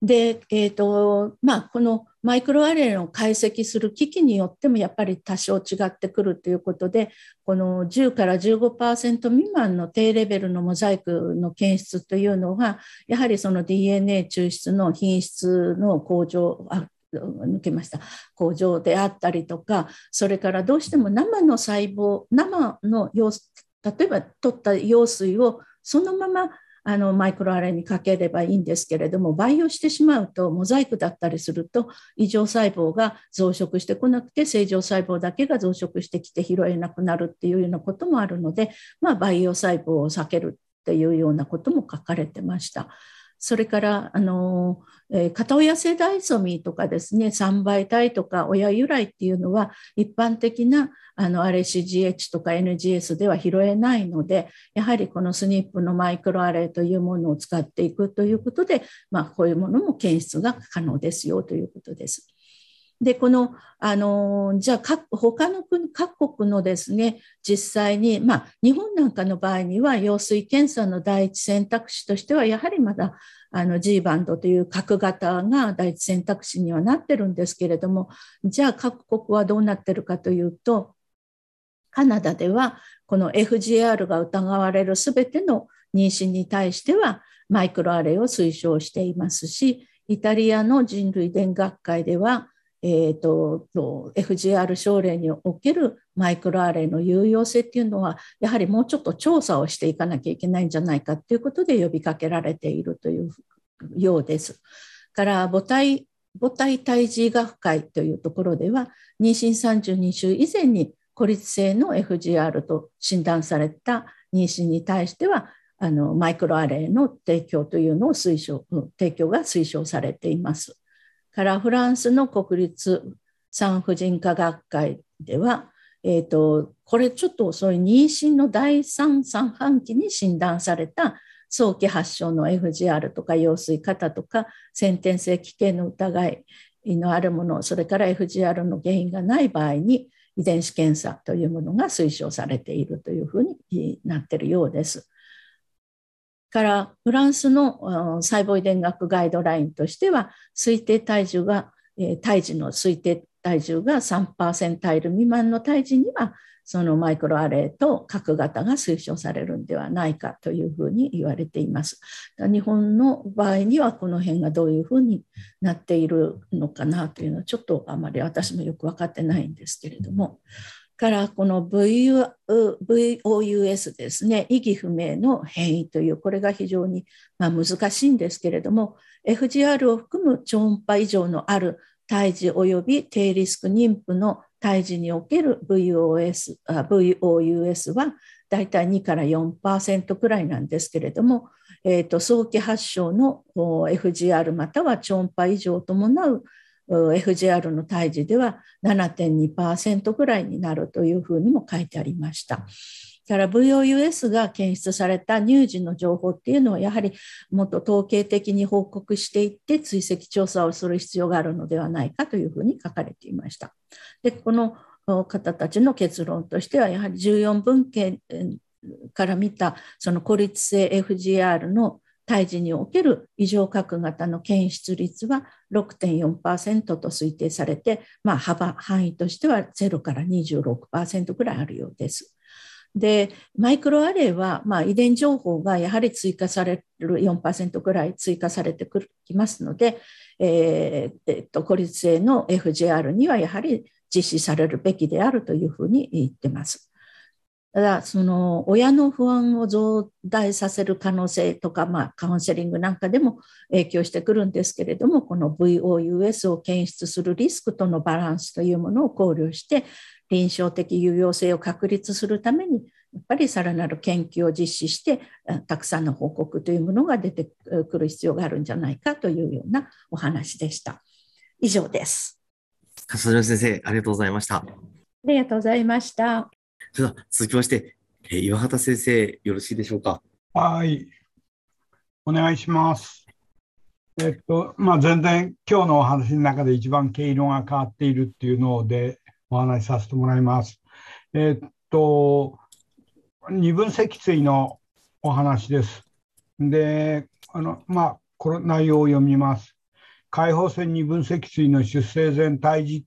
で、えーとまあ、このマイクロアレイを解析する機器によってもやっぱり多少違ってくるということでこの10から15%未満の低レベルのモザイクの検出というのはやはりその DNA 抽出の品質の向上あ抜けました。向上であったりとかそれからどうしても生の細胞生の様子例えば取った羊水をそのままあのマイクロアレにかければいいんですけれども培養してしまうとモザイクだったりすると異常細胞が増殖してこなくて正常細胞だけが増殖してきて拾えなくなるっていうようなこともあるので、まあ、培養細胞を避けるっていうようなことも書かれてました。それからあの、えー、片親世代ソミとかですね3倍体とか親由来っていうのは一般的なあの RCGH とか NGS では拾えないのでやはりこのスニップのマイクロアレイというものを使っていくということで、まあ、こういうものも検出が可能ですよということです。で、この、あの、じゃあ、各、他の国、各国のですね、実際に、まあ、日本なんかの場合には、羊水検査の第一選択肢としては、やはりまだ、あの、G バンドという核型が第一選択肢にはなってるんですけれども、じゃあ、各国はどうなってるかというと、カナダでは、この FGR が疑われるすべての妊娠に対しては、マイクロアレイを推奨していますし、イタリアの人類伝学会では、えーと、FGR 症例におけるマイクロアレイの有用性っていうのはやはりもうちょっと調査をしていかなきゃいけないんじゃないかということで呼びかけられているというようです。から母体母体胎児学会というところでは妊娠32週以前に孤立性の FGR と診断された妊娠に対してはあのマイクロアレイの提供というのを推奨提供が推奨されています。からフランスの国立産婦人科学会では、えーと、これちょっと遅い妊娠の第3三半期に診断された早期発症の FGR とか羊水型とか先天性奇形の疑いのあるものそれから FGR の原因がない場合に遺伝子検査というものが推奨されているというふうになっているようです。からフランスの細胞遺伝学ガイドラインとしては推定体重が、胎児の推定体重が3%タイル未満の胎児にはそのマイクロアレイと核型が推奨されるんではないかというふうに言われています。日本の場合にはこの辺がどういうふうになっているのかなというのはちょっとあまり私もよく分かってないんですけれども。からこの VOUS ですね、意義不明の変異という、これが非常にま難しいんですけれども、FGR を含む超音波以上のある胎児及び低リスク妊婦の胎児における VOS VOUS はだいたい2から4%くらいなんですけれども、えーと、早期発症の FGR または超音波以上を伴う FGR の胎児では7.2%ぐらいになるというふうにも書いてありました。から VOUS が検出された乳児の情報っていうのはやはりもっと統計的に報告していって追跡調査をする必要があるのではないかというふうに書かれていました。でこの方たちの結論としてはやはり14分件から見たその孤立性 FGR の胎児における異常核型の検出率は6.4%と推定されて、まあ、幅範囲としては0から26%ぐらいあるようです。でマイクロアレイは、まあ、遺伝情報がやはり追加される4%ぐらい追加されてくきますので、えーえっと、孤立性の FGR にはやはり実施されるべきであるというふうに言ってます。ただその親の不安を増大させる可能性とか、まあ、カウンセリングなんかでも影響してくるんですけれどもこの VOUS を検出するリスクとのバランスというものを考慮して臨床的有用性を確立するためにやっぱりさらなる研究を実施してたくさんの報告というものが出てくる必要があるんじゃないかというようなお話でした。以上です。笠島先生、ありがとうございました。ありがとうございました。では続きまして、えー、岩畑先生、よろしいでしょうか？はい。お願いします。えっと、まあ、全然今日のお話の中で一番毛色が変わっているっていうのでお話しさせてもらいます。えっと、二分積水のお話です。で、あの、まあ、この内容を読みます。解放線二分積水の出生前胎児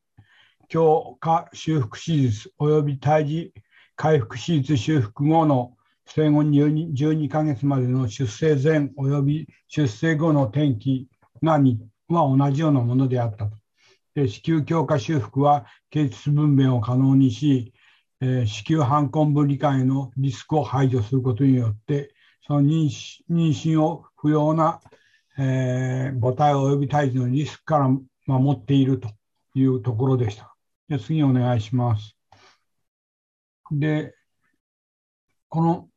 強化修復手術及び胎児回復手術修復後の生後 12, 12ヶ月までの出生前及び出生後の転機がは同じようなものであったと。で子宮強化修復は形質分娩を可能にし、えー、子宮反根分離解のリスクを排除することによってその妊娠を不要な、えー、母体及び胎児のリスクから守っているというところでした。で次お願いします。で、この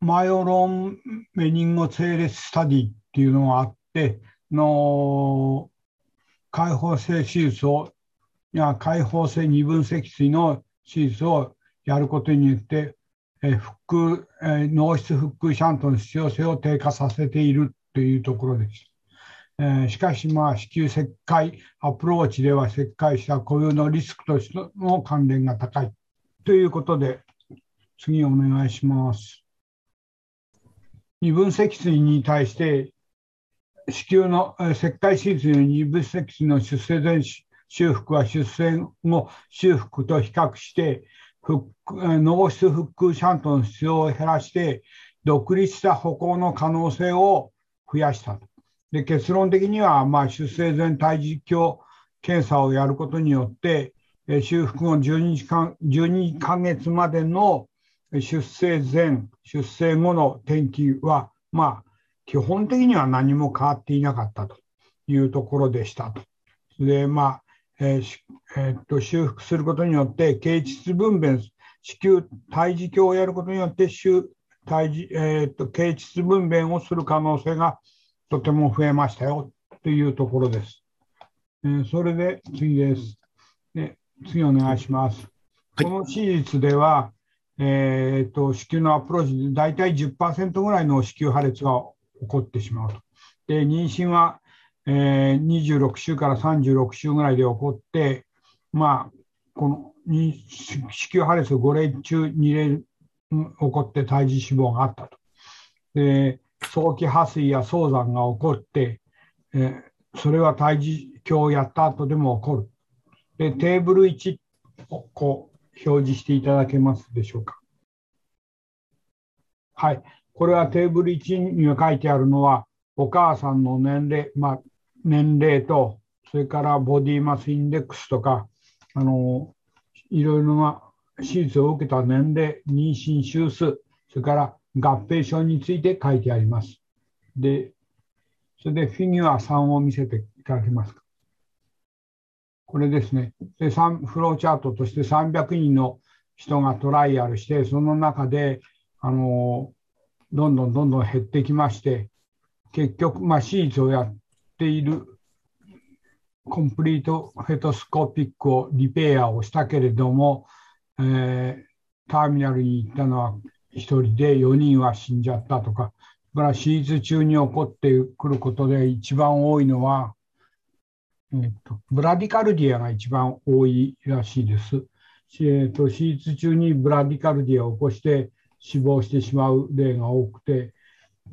マイオロンメニンゴ整列スタディっていうのがあって、の開放性手術を、いや開放性二分積水の手術をやることによって、え腹え脳室腹腔シャントの必要性を低下させているというところです。えー、しかし、まあ、子宮切開アプローチでは切開した固有のリスクとしての関連が高い。ということで、次お願いします。二分積水に対して、子宮の切開手術の二分積水の出生前修復は出生後修復と比較して、脳室腹腔シャントの必要を減らして、独立した歩行の可能性を増やしたで結論的には、まあ、出生前胎児鏡検査をやることによって、修復後12時間12ヶ月までの出生前、出生後の転機は、まあ、基本的には何も変わっていなかったというところでしたと。で、まあ、えーえー、っと修復することによって、形質分娩、子宮胎児鏡をやることによって、胎児えー、っと形質分娩をする可能性がとても増えましたよというところです。えー、それで次です。で次お願いします。はい、この手術では、えーと、子宮のアプローチで大体10%ぐらいの子宮破裂が起こってしまうと。で妊娠は、えー、26週から36週ぐらいで起こって、まあ、この子宮破裂5例中2例起こって胎児死亡があったと。で早期破水や早産が起こって、えー、それは胎児鏡をやった後でも起こる。で、テーブル1をこう表示していただけますでしょうか？はい。これはテーブル1に書いてあるのは、お母さんの年齢、まあ、年齢と、それからボディマスインデックスとか、あの、いろいろな手術を受けた年齢、妊娠週数、それから合併症について書いてあります。で、それでフィギュア3を見せていただけますか？これですね。で、フローチャートとして300人の人がトライアルして、その中で、あの、どんどんどんどん減ってきまして、結局、まあ、手術をやっているコンプリートフェトスコピックをリペアをしたけれども、えターミナルに行ったのは1人で4人は死んじゃったとか、それから手術中に起こってくることで一番多いのは、えーと、ブラディカルディアが一番多いらしいです。えーと、手術中にブラディカルディアを起こして死亡してしまう例が多くて、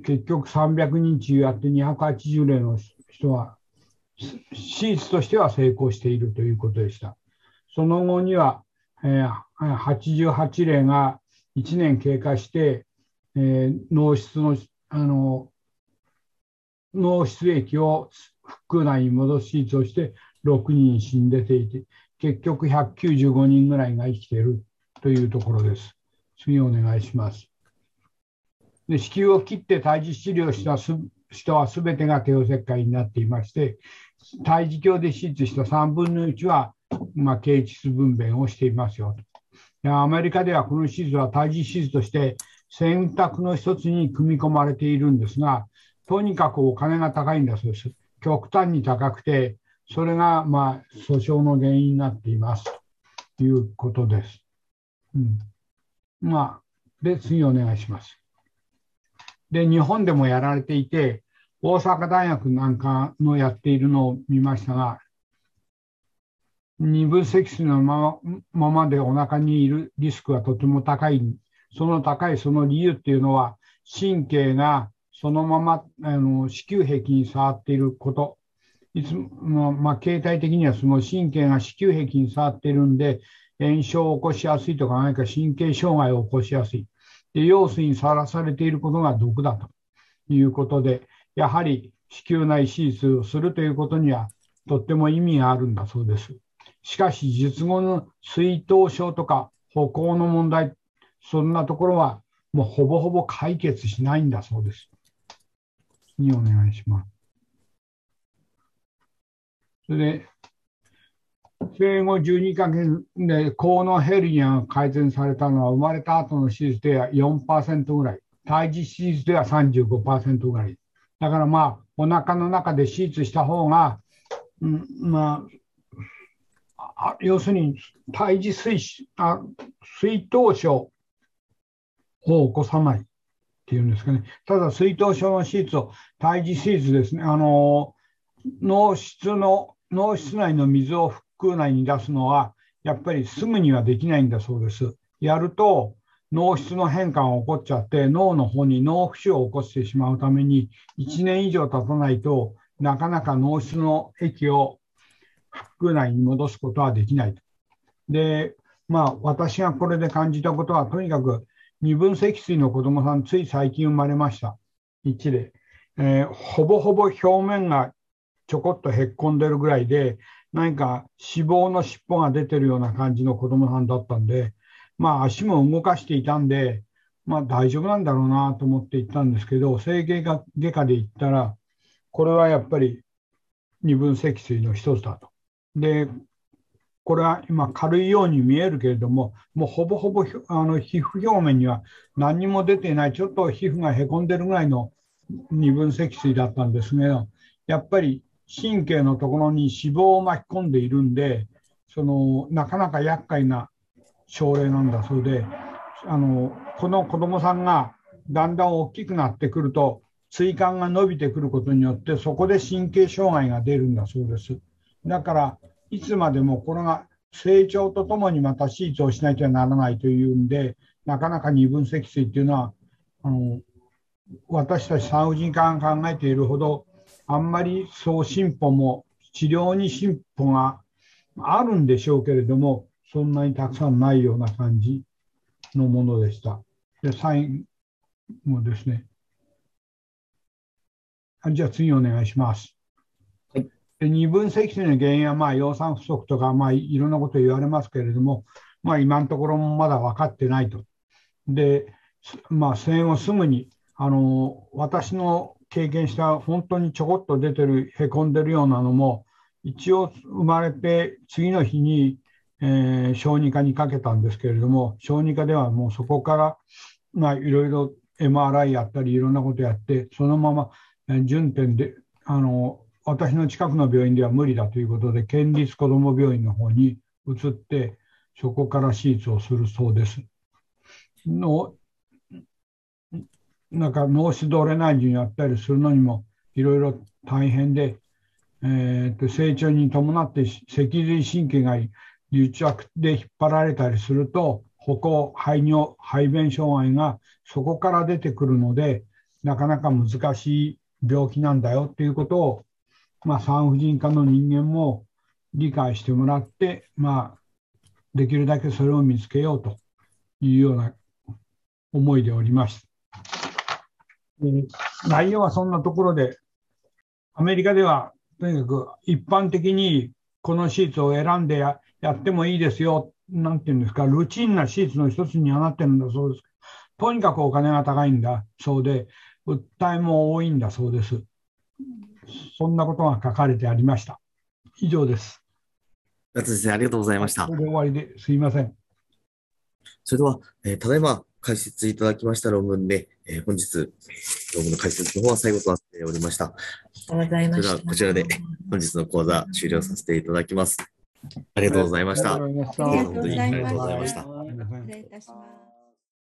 結局300人中やって280例の人は手術としては成功しているということでした。その後には、えー、88例が1年経過して、えー、脳室のあの脳室液を腹腔内に戻す手術をして6人死んでていて、結局195人ぐらいが生きているというところです。次お願いします。で子宮を切って胎児治療した人はすべてが帝王切開になっていまして、胎児鏡で手術した3分の1は、まあ、経腟分娩をしていますよと。アメリカではこの手術は胎児手術として選択の一つに組み込まれているんですが、とにかくお金が高いんだそうです。極端に高くて、それがまあ訴訟の原因になっていますということです。うん、まあ、で、次お願いします。で、日本でもやられていて、大阪大学なんかのやっているのを見ましたが、二分積水のまままでお腹にいるリスクはとても高い。その高いその理由っていうのは、神経がそのままあの子宮壁に触っていること。いつも、まあ、形態的にはその神経が子宮壁に触っているんで、炎症を起こしやすいとか、何か神経障害を起こしやすい。で、用水にさらされていることが毒だということで、やはり子宮内手術をするということにはとっても意味があるんだそうです。しかし、術後の水頭症とか歩行の問題、そんなところはもうほぼほぼ解決しないんだそうです。次お願いします。それで、生後12ヶ月で高のヘルニアが改善されたのは生まれた後の手術では4%ぐらい、胎児手術では35%ぐらい。だからまあ、お腹の中で手術した方が、うん、まあ、要するに胎児水あ水頭症を起こさないっていうんですかね。ただ、水頭症の手術を、胎児手術ですね、あの脳室の、脳室内の水を腹腔内に出すのは、やっぱりすぐにはできないんだそうです。やると、脳室の変化が起こっちゃって、脳の方に脳浮腫を起こしてしまうために、1年以上経たないとなかなか脳室の液を腹腔内に戻すことはできないと。で、まあ、私がこれで感じたことは、とにかく二分積水の子どもさん、つい最近生まれました。1例。えー、ほぼほぼ表面がちょこっとへっこんでるぐらいで、何か脂肪の尻尾が出てるような感じの子どもさんだったんで、まあ、足も動かしていたんで、まあ、大丈夫なんだろうなと思って行ったんですけど、整形外科で行ったら、これはやっぱり二分積水の一つだと。で、これは今軽いように見えるけれども、もうほぼほぼあの皮膚表面には何にも出ていない、ちょっと皮膚がへこんでるぐらいの二分積水だったんですけど、やっぱり神経のところに脂肪を巻き込んでいるんで、そのなかなか厄介な症例なんだそうで、あのこの子どもさんがだんだん大きくなってくると、椎間が伸びてくることによって、そこで神経障害が出るんだそうです。だから、いつまでもこれが成長とともにまた手術をしなきゃならないというんで、なかなか二分積水っていうのは、あの私たち産婦人科が考えているほど、あんまりそう進歩も、治療に進歩があるんでしょうけれども、そんなにたくさんないような感じのものでした。で、最後ですね。じゃあ次お願いします。で二分積水の原因はまあ養酸不足とか、まあ、いろんなこと言われますけれども、まあ、今のところもまだ分かってないと。で、まあ、戦後すぐにあの私の経験した本当にちょこっと出てるへこんでるようなのも一応生まれて次の日にえー、小児科にかけたんですけれども、小児科ではもうそこから、まあ、いろいろ MRI やったり、いろんなことやって、そのまま、順天で、あの、私の近くの病院では無理だということで、県立子ども病院の方に移って、そこから手術をするそうです。のなんか脳死ドレナージやったりするのにもいろいろ大変で、えー、と成長に伴って脊髄神経が癒着で引っ張られたりすると歩行排尿排便障害がそこから出てくるのでなかなか難しい病気なんだよっていうことを、まあ、産婦人科の人間も理解してもらって、まあ、できるだけそれを見つけようというような思いでおります。内容はそんなところで、アメリカではとにかく一般的にこのシーツを選んでやってもいいですよ、なんていうんですか、ルチンなシーツの一つにはなってるんだそうです。とにかくお金が高いんだそうで、訴えも多いんだそうです。そんなことが書かれてありました。以上です。先生、ありがとうございました。これで終わりですいません。それでは、えー、ただいま解説いただきました論文で、えー、本日、論文の解説の方は最後となっておりました。ありがとうございました。それでは、こちらで本日の講座終了させていただきます。ありがとうございました。ありがとうございました。本当にありがとうございました。失礼いたします。